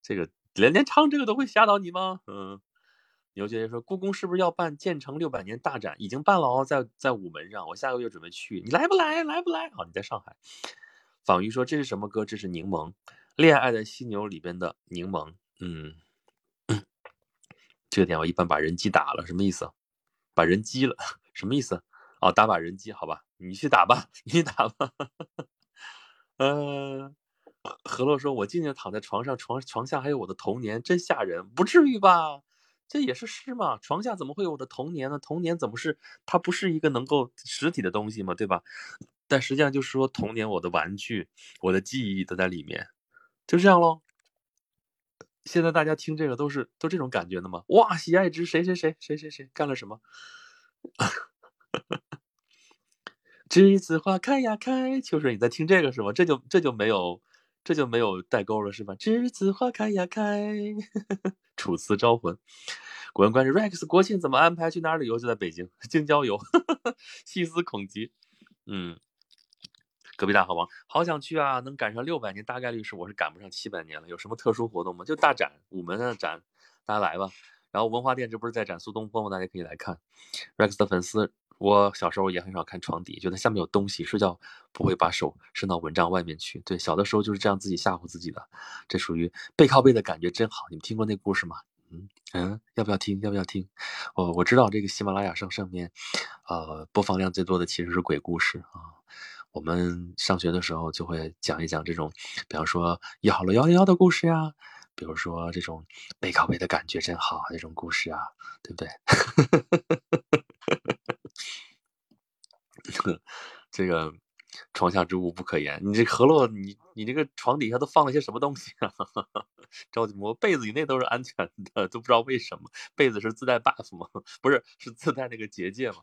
这个连连唱这个都会吓到你吗？嗯。牛姐姐说，故宫是不是要办建成六百年大展？已经办了哦，在在午门上，我下个月准备去，你来不来？来不来？好，你在上海。仿鱼说，这是什么歌？这是柠檬，《恋爱的犀牛》里边的柠檬。嗯。这个点我一般把人机打了，什么意思？把人机了，什么意思？哦，打把人机，好吧，你去打吧，你打吧。嗯，何洛说：“我静静躺在床上，床床下还有我的童年，真吓人，不至于吧？这也是诗嘛？床下怎么会有我的童年呢？童年怎么是？它不是一个能够实体的东西吗？对吧？但实际上就是说，童年我的玩具，我的记忆都在里面，就这样喽。”现在大家听这个都是都这种感觉的吗？哇，喜爱值谁谁谁谁谁谁干了什么？栀子花开呀开，秋水你在听这个是吗？这就这就没有这就没有代沟了是吧？栀子花开呀开，楚辞招魂。古文观止，Rex 国庆怎么安排？去哪儿旅游？就在北京京郊游，细思恐极。嗯。隔壁大好王，好想去啊！能赶上六百年，大概率是我是赶不上七百年了。有什么特殊活动吗？就大展，午门的展，大家来吧。然后文化店这不是在展苏东坡吗？大家可以来看。Rex 的粉丝，我小时候也很少看床底，觉得下面有东西，睡觉不会把手伸到蚊帐外面去。对，小的时候就是这样自己吓唬自己的，这属于背靠背的感觉真好。你们听过那故事吗？嗯嗯，要不要听？要不要听？我我知道这个喜马拉雅上上面，呃，播放量最多的其实是鬼故事啊。我们上学的时候就会讲一讲这种，比方说咬了幺幺幺的故事呀，比如说这种背靠背的感觉真好这种故事啊，对不对？这个床下之物不可言，你这何洛，你你这个床底下都放了些什么东西啊？着急摸被子以内都是安全的，都不知道为什么，被子是自带 buff 吗？不是，是自带那个结界吗？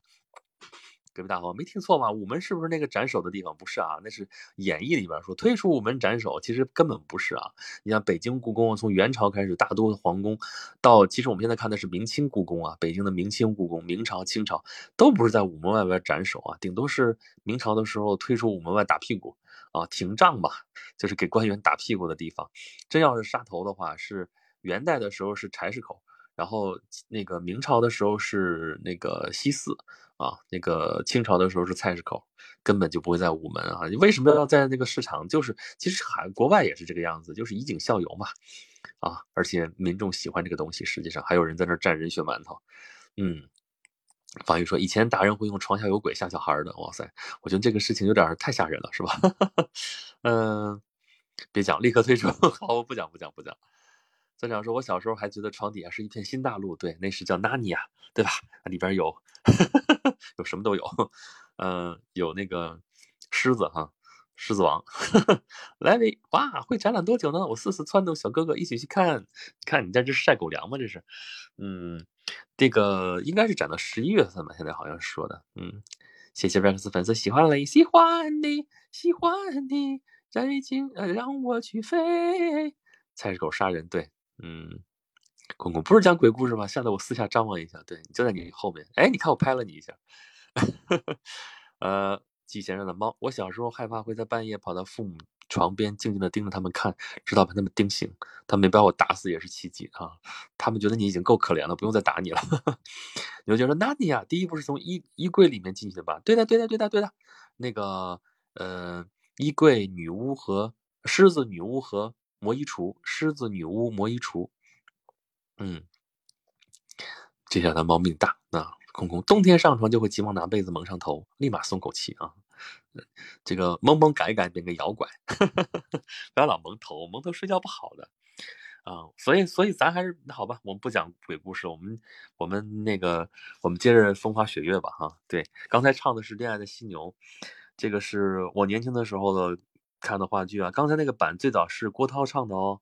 隔壁大伙，没听错吧？午门是不是那个斩首的地方？不是啊，那是演义里边说推出午门斩首，其实根本不是啊。你像北京故宫，从元朝开始，大都皇宫，到其实我们现在看的是明清故宫啊。北京的明清故宫，明朝、清朝都不是在午门外边斩首啊，顶多是明朝的时候推出午门外打屁股啊，廷杖吧，就是给官员打屁股的地方。真要是杀头的话，是元代的时候是柴市口，然后那个明朝的时候是那个西四。啊，那个清朝的时候是菜市口，根本就不会在午门啊。你为什么要在那个市场？就是其实海国外也是这个样子，就是以儆效尤嘛。啊，而且民众喜欢这个东西，实际上还有人在那蘸人血馒头。嗯，方玉说以前大人会用床下有鬼吓小孩的，哇塞，我觉得这个事情有点太吓人了，是吧？嗯，别讲，立刻退出。好，我不讲，不讲，不讲。村长说：“我小时候还觉得床底下是一片新大陆，对，那是叫纳尼亚，对吧？那里边有，有什么都有，嗯，有那个狮子哈，狮子王，来喂，哇，会展览多久呢？我试试撺掇小哥哥一起去看，看你在这是晒狗粮吗？这是，嗯，这个应该是展到十一月份吧，现在好像说的，嗯，谢谢 Rex 粉丝喜欢你，喜欢你，喜欢你，再见，让我去飞，菜市口杀人，对。”嗯，公公不是讲鬼故事吗？吓得我四下张望一下，对，就在你后面。哎，你看我拍了你一下。呃，季先生的猫，我小时候害怕会在半夜跑到父母床边，静静的盯着他们看，直到把他们盯醒。他们没把我打死也是奇迹啊！他们觉得你已经够可怜了，不用再打你了。牛就说：“那你呀，第一步是从衣衣柜里面进去的吧？”对的，对的，对的，对的。那个，呃，衣柜女巫和狮子女巫和魔衣橱，狮子女巫魔衣橱，嗯，这下他猫命大啊！空空，冬天上床就会急忙拿被子蒙上头，立马松口气啊！这个蒙蒙改改变个摇拐，不要老蒙头，蒙头睡觉不好的啊！所以所以咱还是那好吧，我们不讲鬼故事，我们我们那个我们接着风花雪月吧哈！对，刚才唱的是《恋爱的犀牛》，这个是我年轻的时候的看的话剧啊。刚才那个版最早是郭涛唱的哦，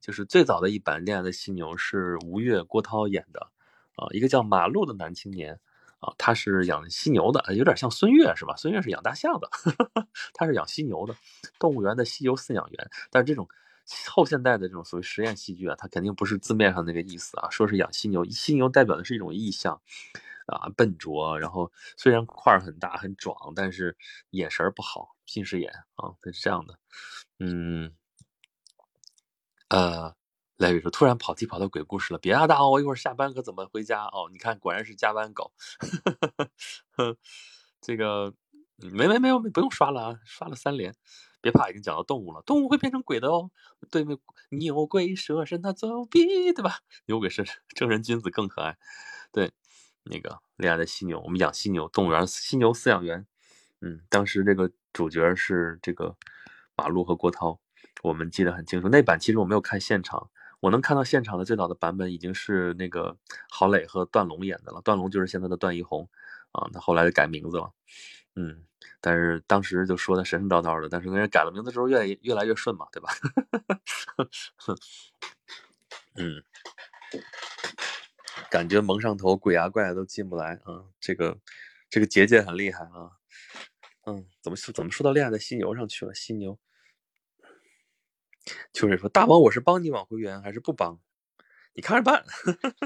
就是最早的一版《恋爱的犀牛》是吴越、郭涛演的啊，一个叫马路的男青年。啊，他是养犀牛的，有点像孙越是吧？孙越是养大象的，他是养犀牛的，动物园的犀牛饲养员。但是这种后现代的这种所谓实验戏剧啊，它肯定不是字面上那个意思啊，说是养犀牛，犀牛代表的是一种意象啊，笨拙，然后虽然块儿很大很壮，但是眼神不好，近视眼啊，它是这样的。嗯，呃。赖宇说：“突然跑题跑到鬼故事了，别啊大王，我一会儿下班可怎么回家？哦，你看，果然是加班狗。这个没没没有，不用刷了啊，刷了三连。别怕，已经讲到动物了，动物会变成鬼的哦。对面牛鬼蛇神他走比，对吧？牛鬼蛇神，正人君子更可爱。对，那个恋爱的犀牛，我们养犀牛，动物园犀牛饲养员。嗯，当时这个主角是这个马路和郭涛，我们记得很清楚。那版其实我没有看现场。”我能看到现场的最早的版本已经是那个郝蕾和段龙演的了，段龙就是现在的段奕宏啊，他后来就改名字了，嗯，但是当时就说的神神叨叨的，但是那人改了名字之后越越来越顺嘛，对吧？嗯，感觉蒙上头鬼啊怪都进不来啊，这个这个结界很厉害啊，嗯，怎么说怎么说到恋爱的犀牛上去了？犀牛。秋水说：“大王，我是帮你往回圆，还是不帮？你看着办，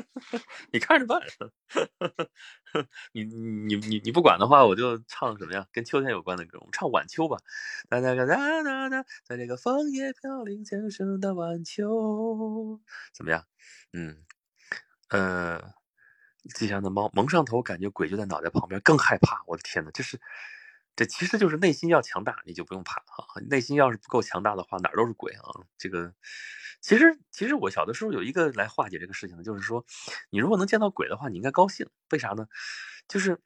你看着办。你你你你不管的话，我就唱什么呀？跟秋天有关的歌，我们唱晚秋吧。哒哒哒哒哒哒，在这个枫叶飘零前生的晚秋，怎么样？嗯呃，吉祥的猫蒙上头，感觉鬼就在脑袋旁边，更害怕。我的天呐，就是。”这其实就是内心要强大，你就不用怕啊。内心要是不够强大的话，哪儿都是鬼啊。这个，其实其实我小的时候有一个来化解这个事情的，就是说，你如果能见到鬼的话，你应该高兴。为啥呢？就是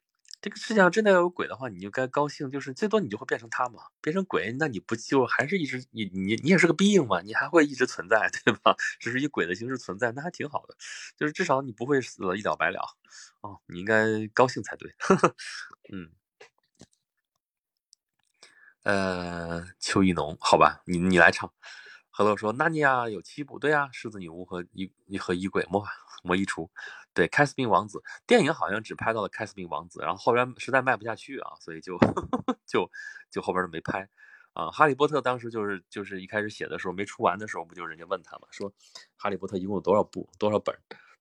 这个世界上真的要有鬼的话，你就该高兴。就是最多你就会变成他嘛，变成鬼，那你不就还是一直你你你也是个 being 嘛，你还会一直存在，对吧？只是以鬼的形式存在，那还挺好的。就是至少你不会死了一了百了哦，你应该高兴才对。嗯。呃，秋意浓，好吧，你你来唱。何乐说：“纳尼亚有七部，对啊，狮子女巫和衣和衣柜魔法魔衣橱，对，凯斯宾王子电影好像只拍到了凯斯宾王子，然后后边实在卖不下去啊，所以就 就就后边都没拍啊。哈利波特当时就是就是一开始写的时候没出完的时候，不就人家问他嘛，说哈利波特一共有多少部多少本？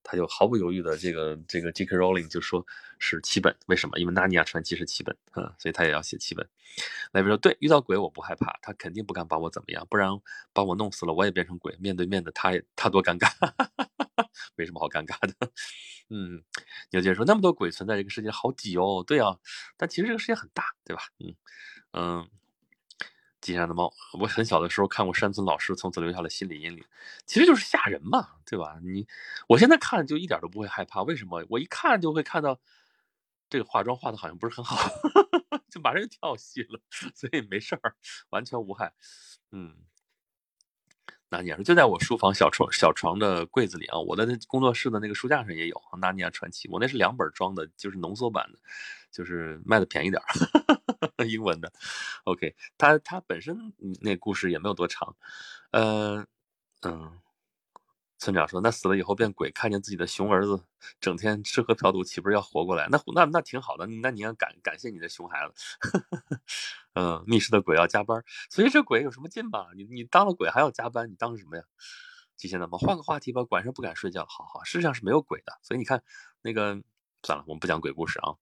他就毫不犹豫的这个这个 J.K. Rowling 就说是七本，为什么？因为《纳尼亚传奇》是七本，嗯，所以他也要写七本。那边说对，遇到鬼我不害怕，他肯定不敢把我怎么样，不然把我弄死了，我也变成鬼，面对面的他也他多尴尬，哈哈哈没什么好尴尬的。嗯，牛姐说那么多鬼存在这个世界好挤哦，对啊，但其实这个世界很大，对吧？嗯嗯。地上的猫，我很小的时候看过山村老师，从此留下了心理阴影。其实就是吓人嘛，对吧？你我现在看就一点都不会害怕，为什么？我一看就会看到这个化妆化的好像不是很好，就马上就跳戏了，所以没事儿，完全无害。嗯，纳尼亚说就在我书房小床小床的柜子里啊，我的工作室的那个书架上也有《纳尼亚传奇》，我那是两本装的，就是浓缩版的，就是卖的便宜点儿。英文的，OK，它它本身那故事也没有多长，呃，嗯，村长说，那死了以后变鬼，看见自己的熊儿子整天吃喝嫖赌，岂不是要活过来？那那那挺好的，那你要感感谢你的熊孩子，嗯，密室的鬼要加班，所以这鬼有什么劲吧？你你当了鬼还要加班，你当什么呀？极限的吗？换个话题吧，晚上不敢睡觉，好好，世上是没有鬼的，所以你看那个。算了，我们不讲鬼故事啊。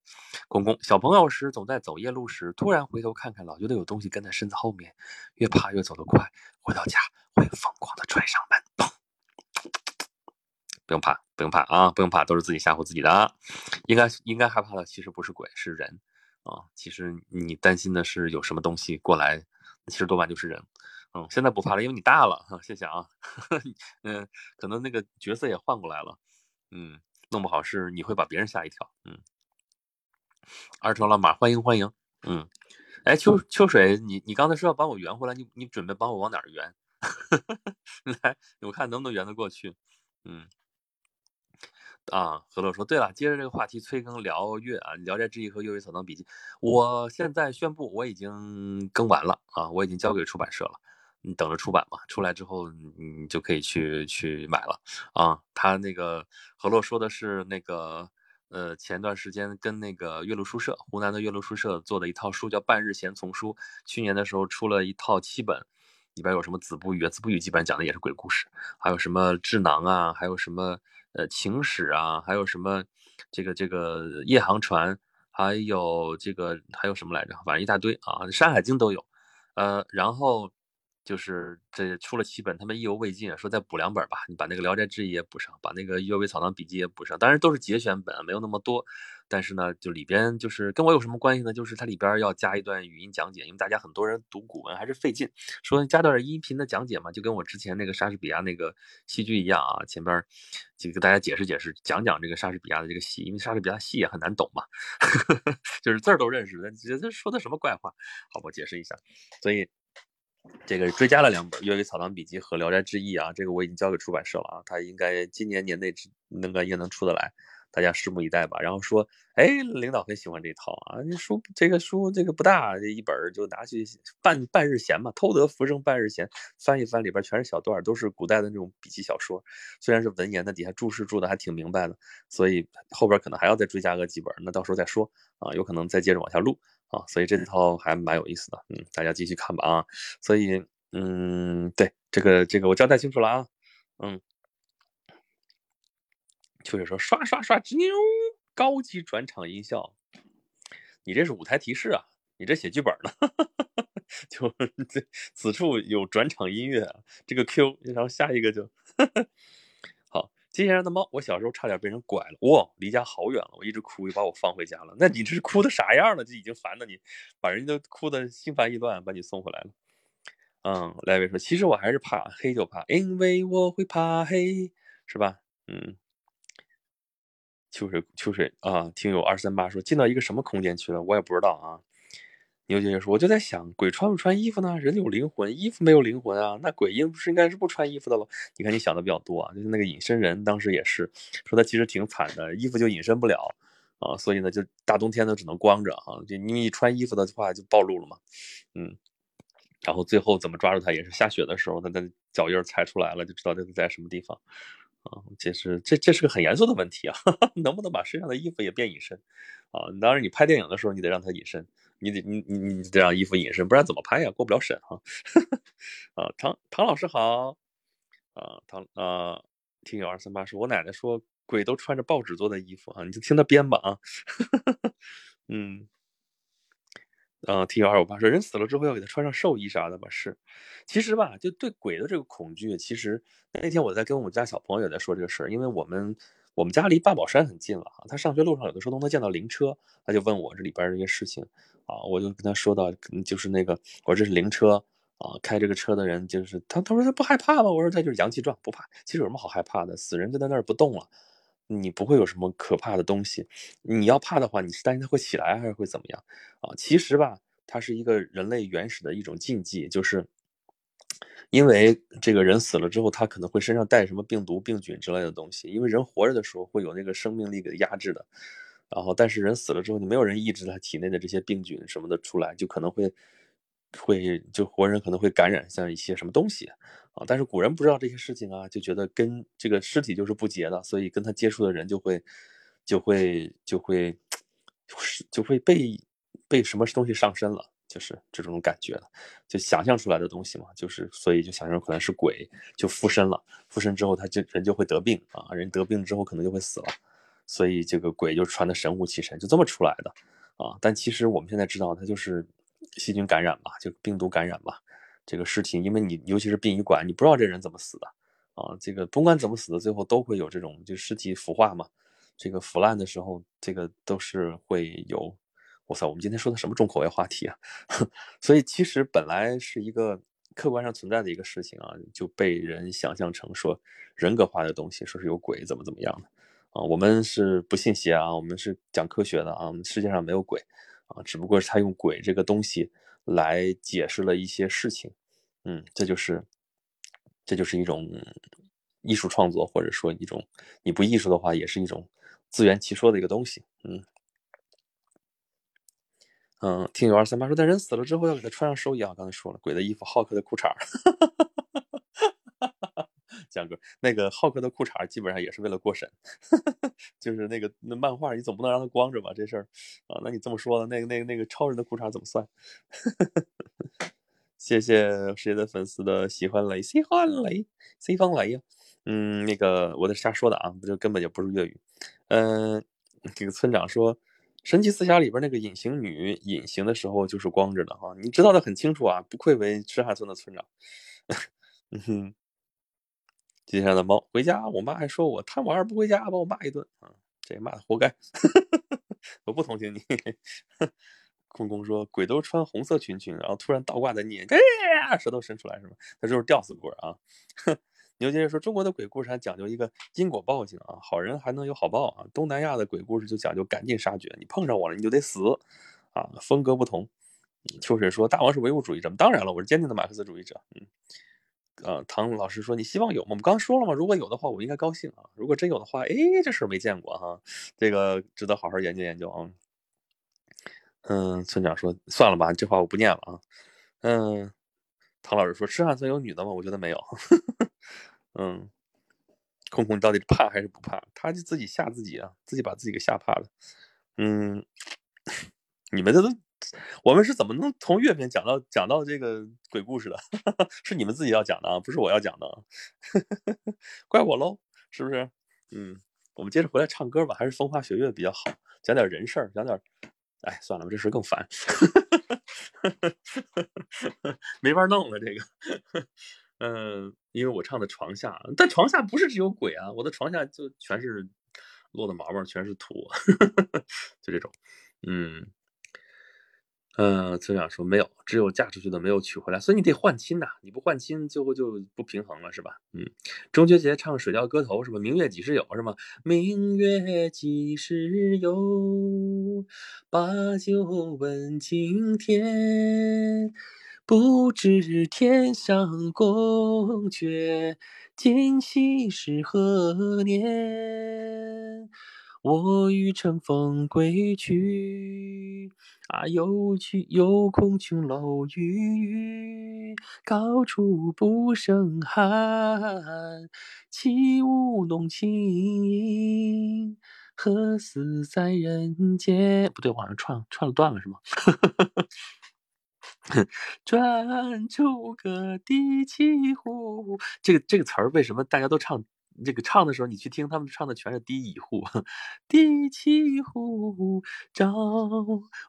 公公，小朋友时总在走夜路时，突然回头看看，老觉得有东西跟在身子后面，越怕越走得快。回到家会疯狂的踹上门，不用怕，不用怕啊，不用怕，都是自己吓唬自己的啊。应该应该害怕的其实不是鬼，是人啊。其实你担心的是有什么东西过来，其实多半就是人嗯，现在不怕了，因为你大了哈。谢谢啊，嗯，可能那个角色也换过来了，嗯，弄不好是你会把别人吓一跳，嗯。二成老马，欢迎欢迎，嗯，哎，秋秋水，你你刚才说要帮我圆回来，你你准备帮我往哪儿圆？来，我看能不能圆得过去，嗯。啊，何乐说对了，接着这个话题催更聊月啊，《聊斋志异》和《阅微草堂笔记》，我现在宣布我已经更完了啊，我已经交给出版社了，你等着出版吧，出来之后你就可以去去买了啊。他那个何洛说的是那个呃，前段时间跟那个岳麓书社，湖南的岳麓书社做的一套书叫《半日闲丛书》，去年的时候出了一套七本，里边有什么子不语，子不语基本上讲的也是鬼故事，还有什么智囊啊，还有什么。呃，情史啊，还有什么，这个这个夜航船，还有这个还有什么来着？反正一大堆啊，《山海经》都有。呃，然后就是这出了七本，他们意犹未尽，说再补两本吧。你把那个《聊斋志异》也补上，把那个《阅微草堂笔记》也补上。当然都是节选本，没有那么多。但是呢，就里边就是跟我有什么关系呢？就是它里边要加一段语音讲解，因为大家很多人读古文还是费劲，说加段音频的讲解嘛，就跟我之前那个莎士比亚那个戏剧一样啊，前边就给大家解释解释，讲讲这个莎士比亚的这个戏，因为莎士比亚戏也很难懂嘛，就是字儿都认识，但觉得说的什么怪话，好，我解释一下。所以这个追加了两本《粤语草堂笔记》和《聊斋志异》啊，这个我已经交给出版社了啊，他应该今年年内能够也能出得来。大家拭目以待吧。然后说，哎，领导很喜欢这套啊。这书这个书这个不大，这一本就拿去半半日闲嘛，偷得浮生半日闲。翻一翻里边全是小段，都是古代的那种笔记小说。虽然是文言的，底下注释注的还挺明白的，所以后边可能还要再追加个几本，那到时候再说啊。有可能再接着往下录啊。所以这套还蛮有意思的，嗯，大家继续看吧啊。所以，嗯，对，这个这个我交代清楚了啊，嗯。秋水说：“刷刷刷，哧妞，高级转场音效，你这是舞台提示啊？你这写剧本呢？就这此处有转场音乐啊，这个 Q，然后下一个就 好。接下来的猫，我小时候差点被人拐了，哇，离家好远了，我一直哭，又把我放回家了。那你这是哭的啥样了？就已经烦的你，把人都哭的心烦意乱，把你送回来了。嗯，莱维说，其实我还是怕黑，就怕，因为我会怕黑，是吧？嗯。”秋水，秋水啊！听友二三八说进到一个什么空间去了，我也不知道啊。牛姐姐说，我就在想，鬼穿不穿衣服呢？人有灵魂，衣服没有灵魂啊？那鬼应不是应该是不穿衣服的了？你看你想的比较多啊，就是那个隐身人，当时也是说他其实挺惨的，衣服就隐身不了啊，所以呢，就大冬天的只能光着啊，就因为穿衣服的话就暴露了嘛，嗯。然后最后怎么抓住他，也是下雪的时候，他的脚印踩出来了，就知道他在什么地方。啊，这是这这是个很严肃的问题啊，能不能把身上的衣服也变隐身？啊，当然你拍电影的时候你得让他隐身，你得你你你得让衣服隐身，不然怎么拍呀？过不了审哈。啊，唐唐老师好，啊唐啊，听友二三八说，我奶奶说鬼都穿着报纸做的衣服啊，你就听他编吧啊。嗯。嗯，T 幺二五八说人死了之后要给他穿上寿衣啥的吧？是，其实吧，就对鬼的这个恐惧，其实那天我在跟我们家小朋友也在说这个事儿，因为我们我们家离八宝山很近了啊，他上学路上有的时候都能见到灵车，他就问我这里边这些事情啊，我就跟他说到，就是那个我这是灵车啊，开这个车的人就是他，他说他不害怕吗？我说他就是阳气壮，不怕。其实有什么好害怕的？死人就在那儿不动了。你不会有什么可怕的东西，你要怕的话，你是担心它会起来还是会怎么样啊？其实吧，它是一个人类原始的一种禁忌，就是因为这个人死了之后，他可能会身上带什么病毒、病菌之类的东西。因为人活着的时候会有那个生命力给压制的，然后但是人死了之后，你没有人抑制他体内的这些病菌什么的出来，就可能会会就活人可能会感染像一些什么东西。啊！但是古人不知道这些事情啊，就觉得跟这个尸体就是不洁的，所以跟他接触的人就会，就会，就会，就会被被什么东西上身了，就是这种感觉，就想象出来的东西嘛，就是所以就想象可能是鬼就附身了，附身之后他就人就会得病啊，人得病之后可能就会死了，所以这个鬼就传的神乎其神，就这么出来的啊！但其实我们现在知道，它就是细菌感染吧，就病毒感染吧。这个尸体，因为你尤其是殡仪馆，你不知道这人怎么死的啊。这个甭管怎么死的，最后都会有这种，就尸体腐化嘛。这个腐烂的时候，这个都是会有。我操，我们今天说的什么重口味话题啊？所以其实本来是一个客观上存在的一个事情啊，就被人想象成说人格化的东西，说是有鬼怎么怎么样的啊。我们是不信邪啊，我们是讲科学的啊。世界上没有鬼啊，只不过是他用鬼这个东西来解释了一些事情。嗯，这就是这就是一种艺术创作，或者说一种你不艺术的话，也是一种自圆其说的一个东西。嗯。嗯，听友二三八说，但人死了之后要给他穿上寿衣啊。刚才说了，鬼的衣服，浩克的裤衩哈哈哈哈江哥，那个浩克的裤衩基本上也是为了过审，就是那个那漫画，你总不能让他光着吧？这事儿啊，那你这么说的，那个那个那个超人的裤衩怎么算？谢谢世界的粉丝的喜欢雷，喜欢雷，喜欢雷呀。嗯，那个我在瞎说的啊，不就根本就不是粤语。嗯，这个村长说。神奇四侠里边那个隐形女隐形的时候就是光着的哈，你知道的很清楚啊，不愧为赤海村的村长。嗯哼，街上的猫回家，我妈还说我贪玩不回家，把我骂一顿啊，这骂的活该。我不同情你。空空说鬼都穿红色裙裙，然后突然倒挂在你，哎，舌头伸出来是吗？他就是吊死鬼啊。牛先生说：“中国的鬼故事还讲究一个因果报应啊，好人还能有好报啊。东南亚的鬼故事就讲究赶尽杀绝，你碰上我了你就得死啊，风格不同。”秋水说：“大王是唯物主义者？当然了，我是坚定的马克思主义者。”嗯，呃，唐老师说：“你希望有吗？我们刚说了嘛，如果有的话，我应该高兴啊。如果真有的话，哎，这事没见过哈，这个值得好好研究研究啊。”嗯，村长说：“算了吧，这话我不念了啊。”嗯，唐老师说：“吃汉村有女的吗？我觉得没有。”嗯，空空到底怕还是不怕？他就自己吓自己啊，自己把自己给吓怕了。嗯，你们这都，我们是怎么能从月饼讲到讲到这个鬼故事的？是你们自己要讲的啊，不是我要讲的，怪我喽，是不是？嗯，我们接着回来唱歌吧，还是风花雪月比较好，讲点人事儿，讲点，哎，算了吧，这事更烦，没法弄了，这个。嗯，因为我唱的床下，但床下不是只有鬼啊，我的床下就全是落的毛毛，全是土，就这种。嗯嗯，村长说没有，只有嫁出去的没有娶回来，所以你得换亲呐，你不换亲，最后就不平衡了，是吧？嗯，中秋节唱《水调歌头》是吧？明月几时有是吗？明月几时有？把酒问青天。不知天上宫阙，今夕是何年？我欲乘风归去，啊，又去又恐琼楼玉宇，高处不胜寒。起舞弄清影何似在人间？不对，往上串串了断了是吗？转出个第七户，这个这个词儿为什么大家都唱？这个唱的时候，你去听他们唱的全是第一户，第七户照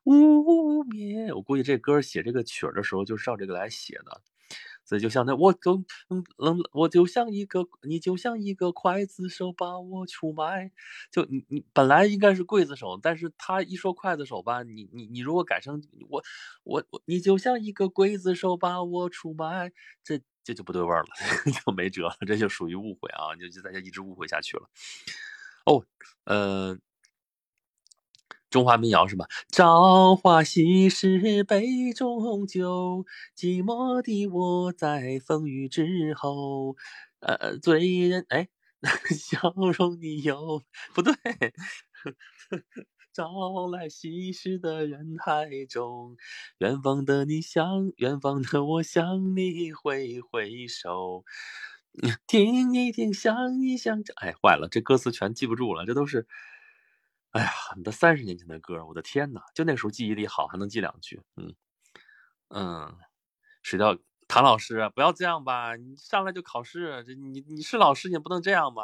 无眠。我估计这歌写这个曲儿的时候，就照这个来写的。所以就像那我就嗯嗯，我就像一个你就像一个刽子手把我出卖，就你你本来应该是刽子手，但是他一说刽子手吧，你你你如果改成我我我你就像一个刽子手把我出卖，这这就不对味儿了，就没辙了，这就属于误会啊，就就大家一直误会下去了。哦，呃。中华民谣是吧？朝花夕拾杯中酒，寂寞的我在风雨之后。呃，醉人哎，笑容你有不对。朝来夕拾的人海中，远方的你向远方的我向你挥挥手，听一听想一想，这哎坏了，这歌词全记不住了，这都是。哎呀，你的三十年前的歌，我的天哪！就那时候记忆力好，还能记两句。嗯嗯，水调唐老师，不要这样吧？你上来就考试，这你你是老师，也不能这样吧？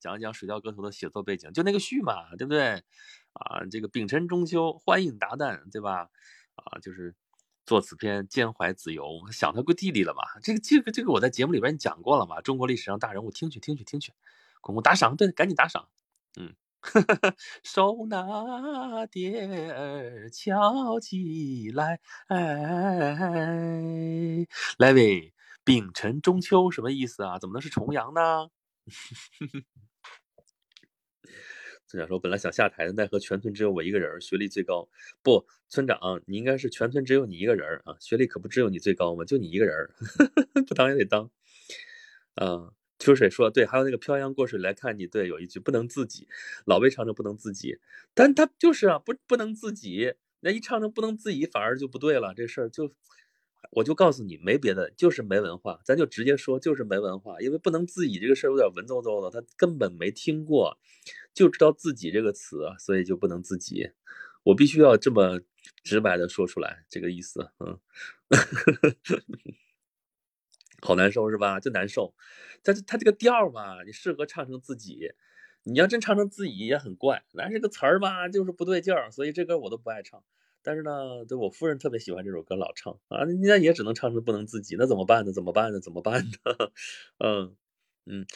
讲一讲水调歌头的写作背景，就那个序嘛，对不对？啊，这个丙辰中秋，欢迎达旦，对吧？啊，就是作此篇兼怀子由，想他个弟弟了嘛？这个这个这个我在节目里边讲过了嘛？中国历史上大人物，听去听去听去，公公打赏，对，赶紧打赏，嗯。手拿碟儿敲起来，哎，来喂，丙辰中秋什么意思啊？怎么能是重阳呢？村长说：“本来想下台的，奈何全村只有我一个人，学历最高。不，村长，你应该是全村只有你一个人啊，学历可不只有你最高吗？就你一个人，不当也得当。啊，秋水说对，还有那个漂洋过水来看你，对，有一句不能自己，老被唱成不能自己，但他就是啊，不不能自己，那一唱成不能自己，反而就不对了，这事儿就。”我就告诉你，没别的，就是没文化，咱就直接说，就是没文化。因为不能自己这个事儿有点文绉绉的，他根本没听过，就知道自己这个词，所以就不能自己。我必须要这么直白的说出来，这个意思，嗯，好难受是吧？就难受。但是他这个调吧，你适合唱成自己，你要真唱成自己也很怪。但是这个词儿吧，就是不对劲儿，所以这歌我都不爱唱。但是呢，对我夫人特别喜欢这首歌，老唱啊，那也只能唱成不能自己，那怎么办呢？怎么办呢？怎么办呢？嗯嗯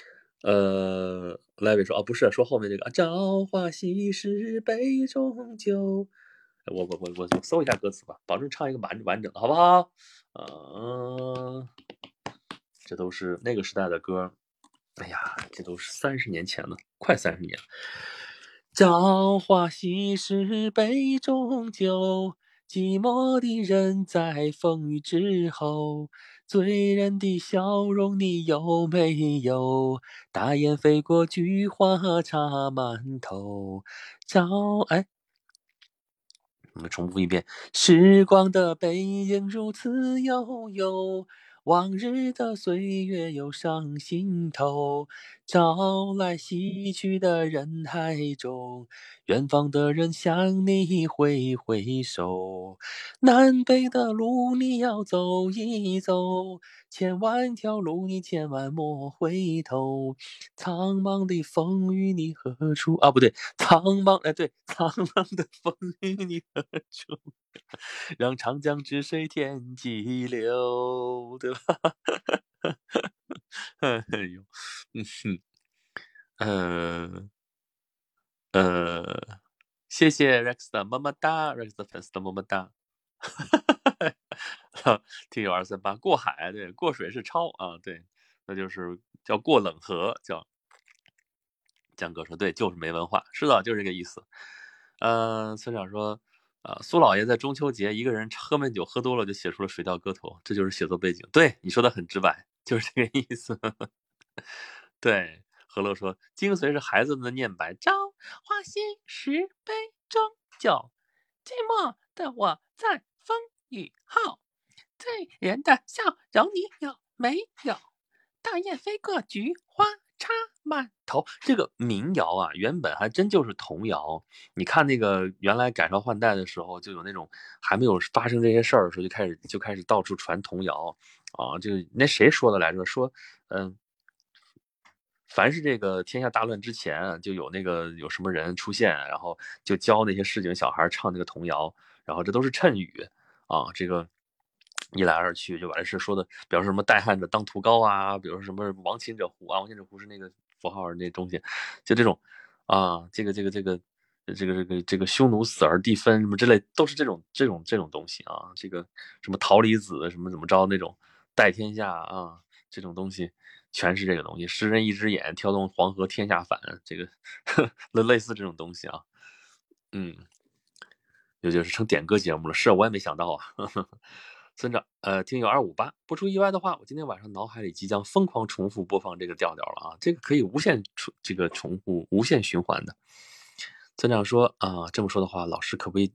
呃，莱维说啊，不是说后面这个“朝花夕拾杯中酒”，我我我我我搜一下歌词吧，保证唱一个完完整的，好不好？嗯，这都是那个时代的歌，哎呀，这都是三十年前了，快三十年了。朝花夕拾杯中酒，寂寞的人在风雨之后。醉人的笑容你有没有？大雁飞过，菊花插满头。朝哎，我们重复一遍：时光的背影如此悠悠。往日的岁月又上心头，朝来夕去的人海中，远方的人向你挥挥手。南北的路你要走一走，千万条路你千万莫回头。苍茫的风雨你何处？啊，不对，苍茫哎，对，苍茫的风雨你何处？让长江之水天际流，对吧？哎呦，嗯哼，呃呃，谢谢 Rex 的么么哒，Rex 的粉丝的么么哒。听友二三八过海，对，过水是超啊，对，那就是叫过冷河，叫江哥说对，就是没文化，是的，就是这个意思。嗯，村长说。啊，苏老爷在中秋节一个人喝闷酒，喝多了就写出了《水调歌头》，这就是写作背景。对你说的很直白，就是这个意思。对，何乐说，精髓是孩子们的念白：朝花夕拾杯中酒，寂寞的我在风雨后，醉人的笑容你有没有？大雁飞过，菊花。插满头，这个民谣啊，原本还真就是童谣。你看那个原来改朝换代的时候，就有那种还没有发生这些事儿的时候，就开始就开始到处传童谣啊。就那谁说的来着？说嗯，凡是这个天下大乱之前，就有那个有什么人出现，然后就教那些市井小孩唱那个童谣，然后这都是谶语啊。这个。一来二去就把这事说的，比方说什么代汉者当屠高啊，比如说什么亡秦者胡啊，亡秦者胡是那个符号那东西，就这种啊，这个这个这个这个这个这个匈奴死而地分什么之类，都是这种这种这种东西啊，这个什么桃李子什么怎么着那种代天下啊，这种东西全是这个东西，诗人一只眼挑动黄河天下反，这个 类类似这种东西啊，嗯，也就是成点歌节目了，是我也没想到啊。村长，呃，听友二五八，不出意外的话，我今天晚上脑海里即将疯狂重复播放这个调调了啊！这个可以无限重，这个重复无限循环的。村长说啊，这么说的话，老师可不可以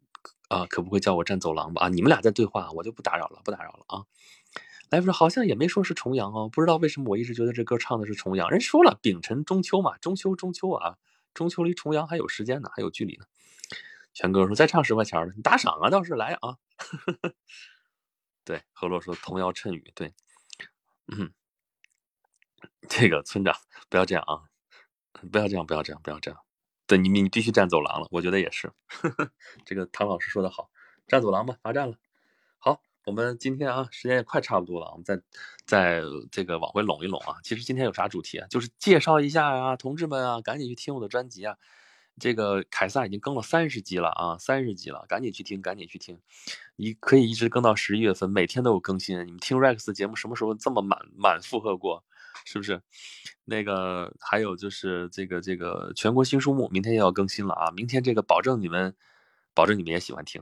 啊？可不可以叫我站走廊吧？啊，你们俩在对话，我就不打扰了，不打扰了啊。来福说好像也没说是重阳哦，不知道为什么我一直觉得这歌唱的是重阳。人说了，丙辰中秋嘛，中秋中秋啊，中秋离重阳还有时间呢，还有距离呢。全哥说再唱十块钱的，你打赏啊，倒是来啊。对，何洛说童谣趁雨，对，嗯，这个村长不要这样啊，不要这样，不要这样，不要这样。对你，你必须站走廊了，我觉得也是。这个唐老师说的好，站走廊吧，罚站了。我们今天啊，时间也快差不多了，我们再再这个往回拢一拢啊。其实今天有啥主题啊？就是介绍一下啊，同志们啊，赶紧去听我的专辑啊。这个凯撒已经更了三十集了啊，三十集了，赶紧去听，赶紧去听，你可以一直更到十一月份，每天都有更新。你们听 Rex 的节目什么时候这么满满负荷过？是不是？那个还有就是这个这个全国新书目，明天又要更新了啊！明天这个保证你们，保证你们也喜欢听，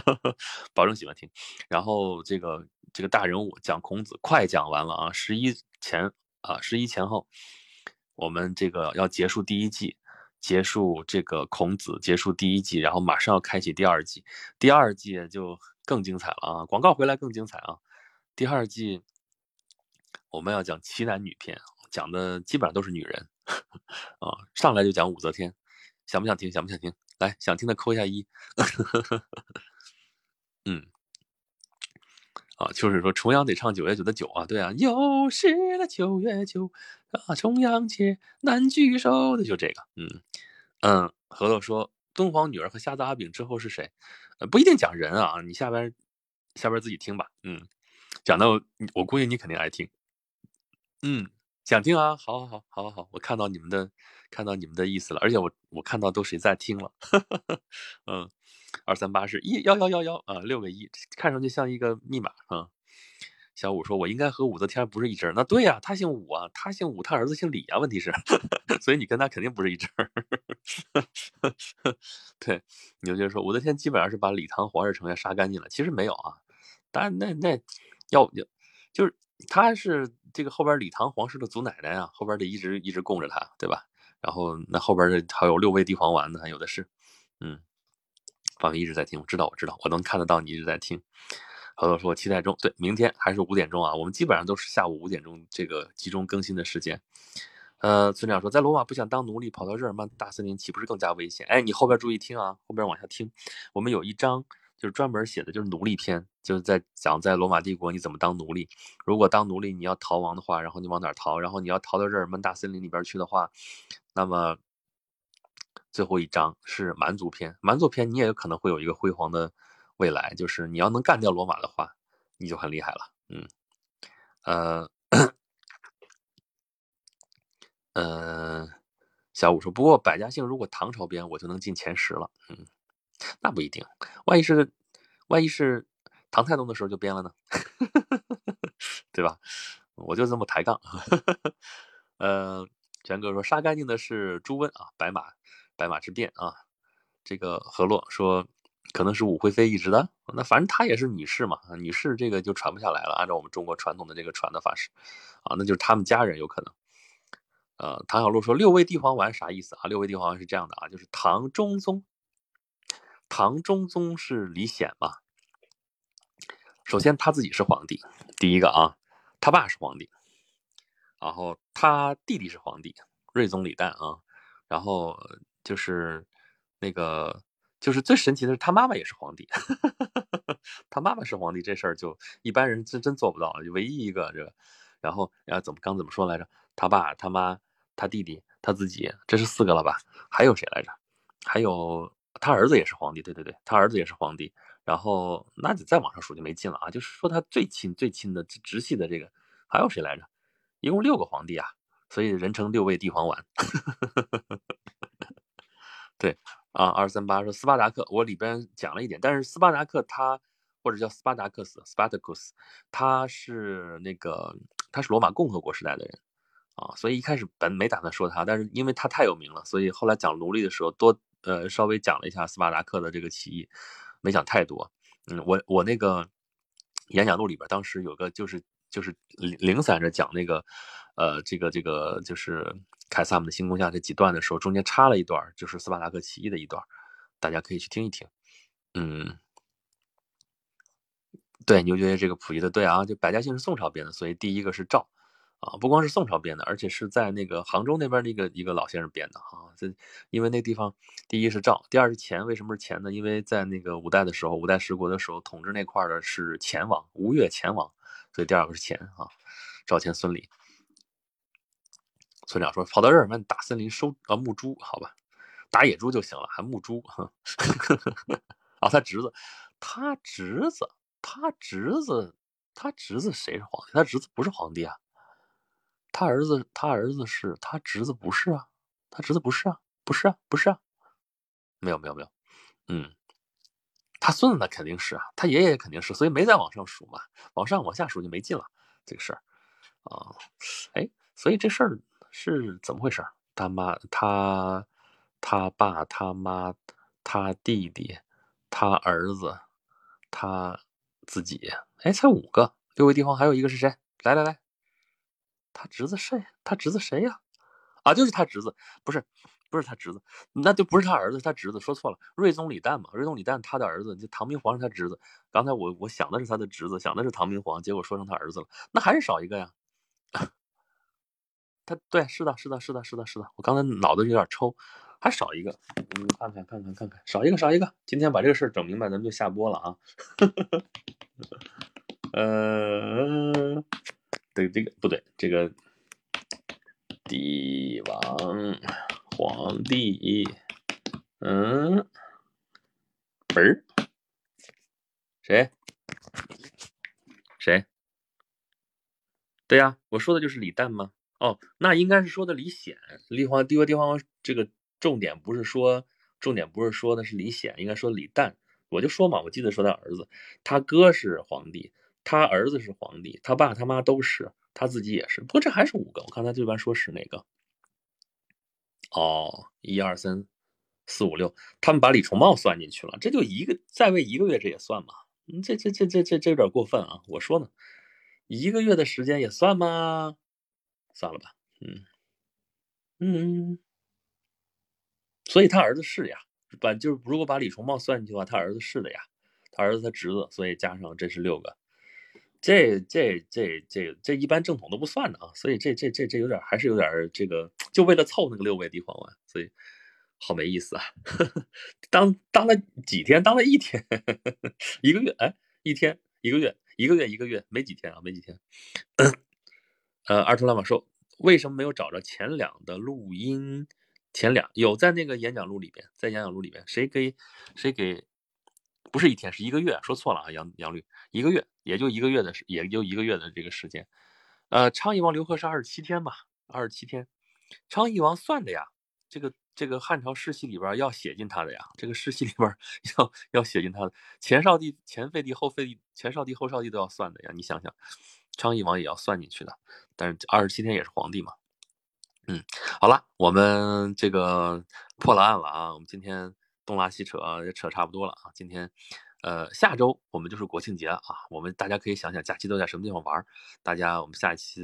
保证喜欢听。然后这个这个大人物讲孔子，快讲完了啊！十一前啊，十一前后，我们这个要结束第一季。结束这个孔子，结束第一季，然后马上要开启第二季，第二季就更精彩了啊！广告回来更精彩啊！第二季我们要讲奇男女篇，讲的基本上都是女人 啊，上来就讲武则天，想不想听？想不想听？来，想听的扣一下一。嗯，啊，就是说重阳得唱九月九的九啊，对啊，又是那九月九。啊，重阳节难聚首的就这个，嗯嗯，核桃说敦煌女儿和瞎子阿炳之后是谁？不一定讲人啊，你下边下边自己听吧，嗯，讲到我估计你肯定爱听，嗯，想听啊，好好好好好好，我看到你们的看到你们的意思了，而且我我看到都谁在听了，嗯，二三八是一幺幺幺幺啊，六个一，看上去像一个密码啊。小五说：“我应该和武则天不是一支那对呀，他姓武啊，他姓武，他儿子姓李啊。问题是，所以你跟他肯定不是一支 对，你就说武则天基本上是把李唐皇室成员杀干净了，其实没有啊。当然，那那要要就是他是这个后边李唐皇室的祖奶奶啊，后边得一直一直供着他，对吧？然后那后边的还有六味地黄丸呢，有的是。嗯，方一直在听，我知道，我知道，我能看得到你一直在听。”好多说期待中，对，明天还是五点钟啊，我们基本上都是下午五点钟这个集中更新的时间。呃，村长说在罗马不想当奴隶，跑到日耳曼大森林岂不是更加危险？哎，你后边注意听啊，后边往下听，我们有一章就是专门写的就是奴隶篇，就是在讲在罗马帝国你怎么当奴隶。如果当奴隶你要逃亡的话，然后你往哪逃？然后你要逃到日耳曼大森林里边去的话，那么最后一章是蛮族篇，蛮族篇你也有可能会有一个辉煌的。未来就是你要能干掉罗马的话，你就很厉害了。嗯，呃，嗯，小五说，不过百家姓如果唐朝编，我就能进前十了。嗯，那不一定，万一是万一是唐太宗的时候就编了呢？对吧？我就这么抬杠。呃，权哥说，杀干净的是朱温啊，白马白马之变啊。这个何洛说。可能是武惠妃一直的，那反正她也是女士嘛，女士这个就传不下来了。按照我们中国传统的这个传的方式，啊，那就是他们家人有可能。呃，唐小璐说六味地黄丸啥意思啊？六味地黄丸是这样的啊，就是唐中宗，唐中宗是李显嘛。首先他自己是皇帝，第一个啊，他爸是皇帝，然后他弟弟是皇帝，睿宗李旦啊，然后就是那个。就是最神奇的是，他妈妈也是皇帝，他妈妈是皇帝这事儿就一般人真真做不到，就唯一一个这个，然后然后怎么刚怎么说来着？他爸、他妈、他弟弟、他自己，这是四个了吧？还有谁来着？还有他儿子也是皇帝，对对对，他儿子也是皇帝。然后那就再往上数就没劲了啊！就是说他最亲最亲的直系的这个还有谁来着？一共六个皇帝啊，所以人称六位地黄丸。对。啊，二三八说斯巴达克，我里边讲了一点，但是斯巴达克他或者叫斯巴达克斯 （Spartacus），他是那个他是罗马共和国时代的人啊，所以一开始本没打算说他，但是因为他太有名了，所以后来讲奴隶的时候多呃稍微讲了一下斯巴达克的这个起义，没讲太多。嗯，我我那个演讲录里边当时有个就是就是零零散着讲那个呃这个这个就是。凯撒姆的星空下这几段的时候，中间插了一段，就是斯巴达克起义的一段，大家可以去听一听。嗯，对，牛爵这个普及的对啊，就百家姓是宋朝编的，所以第一个是赵啊，不光是宋朝编的，而且是在那个杭州那边的一个一个老先生编的哈。这因为那地方第一是赵，第二是钱，为什么是钱呢？因为在那个五代的时候，五代十国的时候，统治那块的是钱王吴越钱王，所以第二个是钱啊，赵钱孙李。村长说：“跑到日耳曼大森林收啊牧猪，好吧，打野猪就行了，还牧猪。啊，他侄子，他侄子，他侄子，他侄子谁是皇帝？他侄子不是皇帝啊。他儿子，他儿子是他侄子不是啊？他侄子不是啊？不是啊？不是啊？没有没有没有，嗯，他孙子那肯定是啊，他爷爷肯定是，所以没再往上数嘛，往上往下数就没劲了这个事儿啊，哎，所以这事儿是怎么回事？他妈他他爸他妈他弟弟他儿子他自己，哎，才五个，六位地方还有一个是谁？来来来，他侄子谁？他侄子谁呀？啊，就是他侄子，不是。不是他侄子，那就不是他儿子，他侄子说错了。睿宗李旦嘛，睿宗李旦他的儿子，就唐明皇是他侄子。刚才我我想的是他的侄子，想的是唐明皇，结果说成他儿子了，那还是少一个呀。他对，是的，是的，是的，是的，是的。我刚才脑子有点抽，还少一个。嗯，看看看看看看，少一个少一个。今天把这个事儿整明白，咱们就下播了啊。呃，这个这个不对，这个帝王。皇帝，嗯，儿，谁？谁？对呀，我说的就是李旦吗？哦，那应该是说的李显。李皇帝和帝皇这个重点不是说，重点不是说的是李显，应该说李旦。我就说嘛，我记得说他儿子，他哥是皇帝，他儿子是皇帝，他爸他妈都是，他自己也是。不过这还是五个，我看他这边说是哪个。哦，一二三四五六，他们把李重茂算进去了，这就一个在位一个月，这也算吗？这这这这这这有点过分啊！我说呢，一个月的时间也算吗？算了吧，嗯嗯，所以他儿子是呀，把就是如果把李重茂算进去的话，他儿子是的呀，他儿子他侄子，所以加上这是六个。这这这这这一般正统都不算的啊，所以这这这这有点还是有点这个，就为了凑那个六位帝皇丸，所以好没意思啊。当当了几天？当了一天，一个月？哎，一天，一个月，一个月，一个月，没几天啊，没几天。呃，二头拉马说，为什么没有找着前两的录音？前两有在那个演讲录里边，在演讲录里边，谁给谁给？不是一天，是一个月，说错了啊，杨杨律，一个月，也就一个月的时，也就一个月的这个时间。呃，昌邑王刘贺是二十七天吧？二十七天，昌邑王算的呀，这个这个汉朝世系里边要写进他的呀，这个世系里边 要要写进他的前少帝、前废帝、后废帝、前少帝、后少帝都要算的呀，你想想，昌邑王也要算进去的，但是二十七天也是皇帝嘛。嗯，好了，我们这个破了案了啊，我们今天。东拉西扯也扯差不多了啊！今天，呃，下周我们就是国庆节啊，我们大家可以想想假期都在什么地方玩大家，我们下一期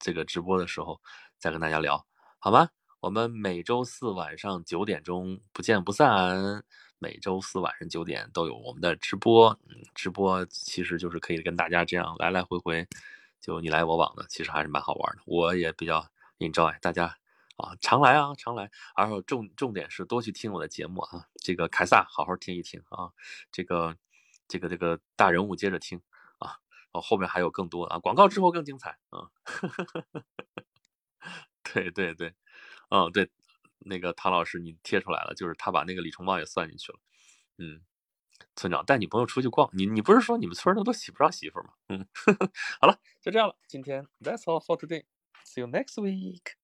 这个直播的时候再跟大家聊，好吗？我们每周四晚上九点钟不见不散。每周四晚上九点都有我们的直播，嗯，直播其实就是可以跟大家这样来来回回，就你来我往的，其实还是蛮好玩的。我也比较 enjoy，大家。啊，常来啊，常来。然后重重点是多去听我的节目啊。这个凯撒好好听一听啊。这个这个这个大人物接着听啊。哦，后面还有更多啊。广告之后更精彩 啊。对对对，嗯对，那个唐老师你贴出来了，就是他把那个李重茂也算进去了。嗯，村长带女朋友出去逛，你你不是说你们村的都娶不上媳妇吗？嗯，好了，就这样了。今天 That's all for today. See you next week.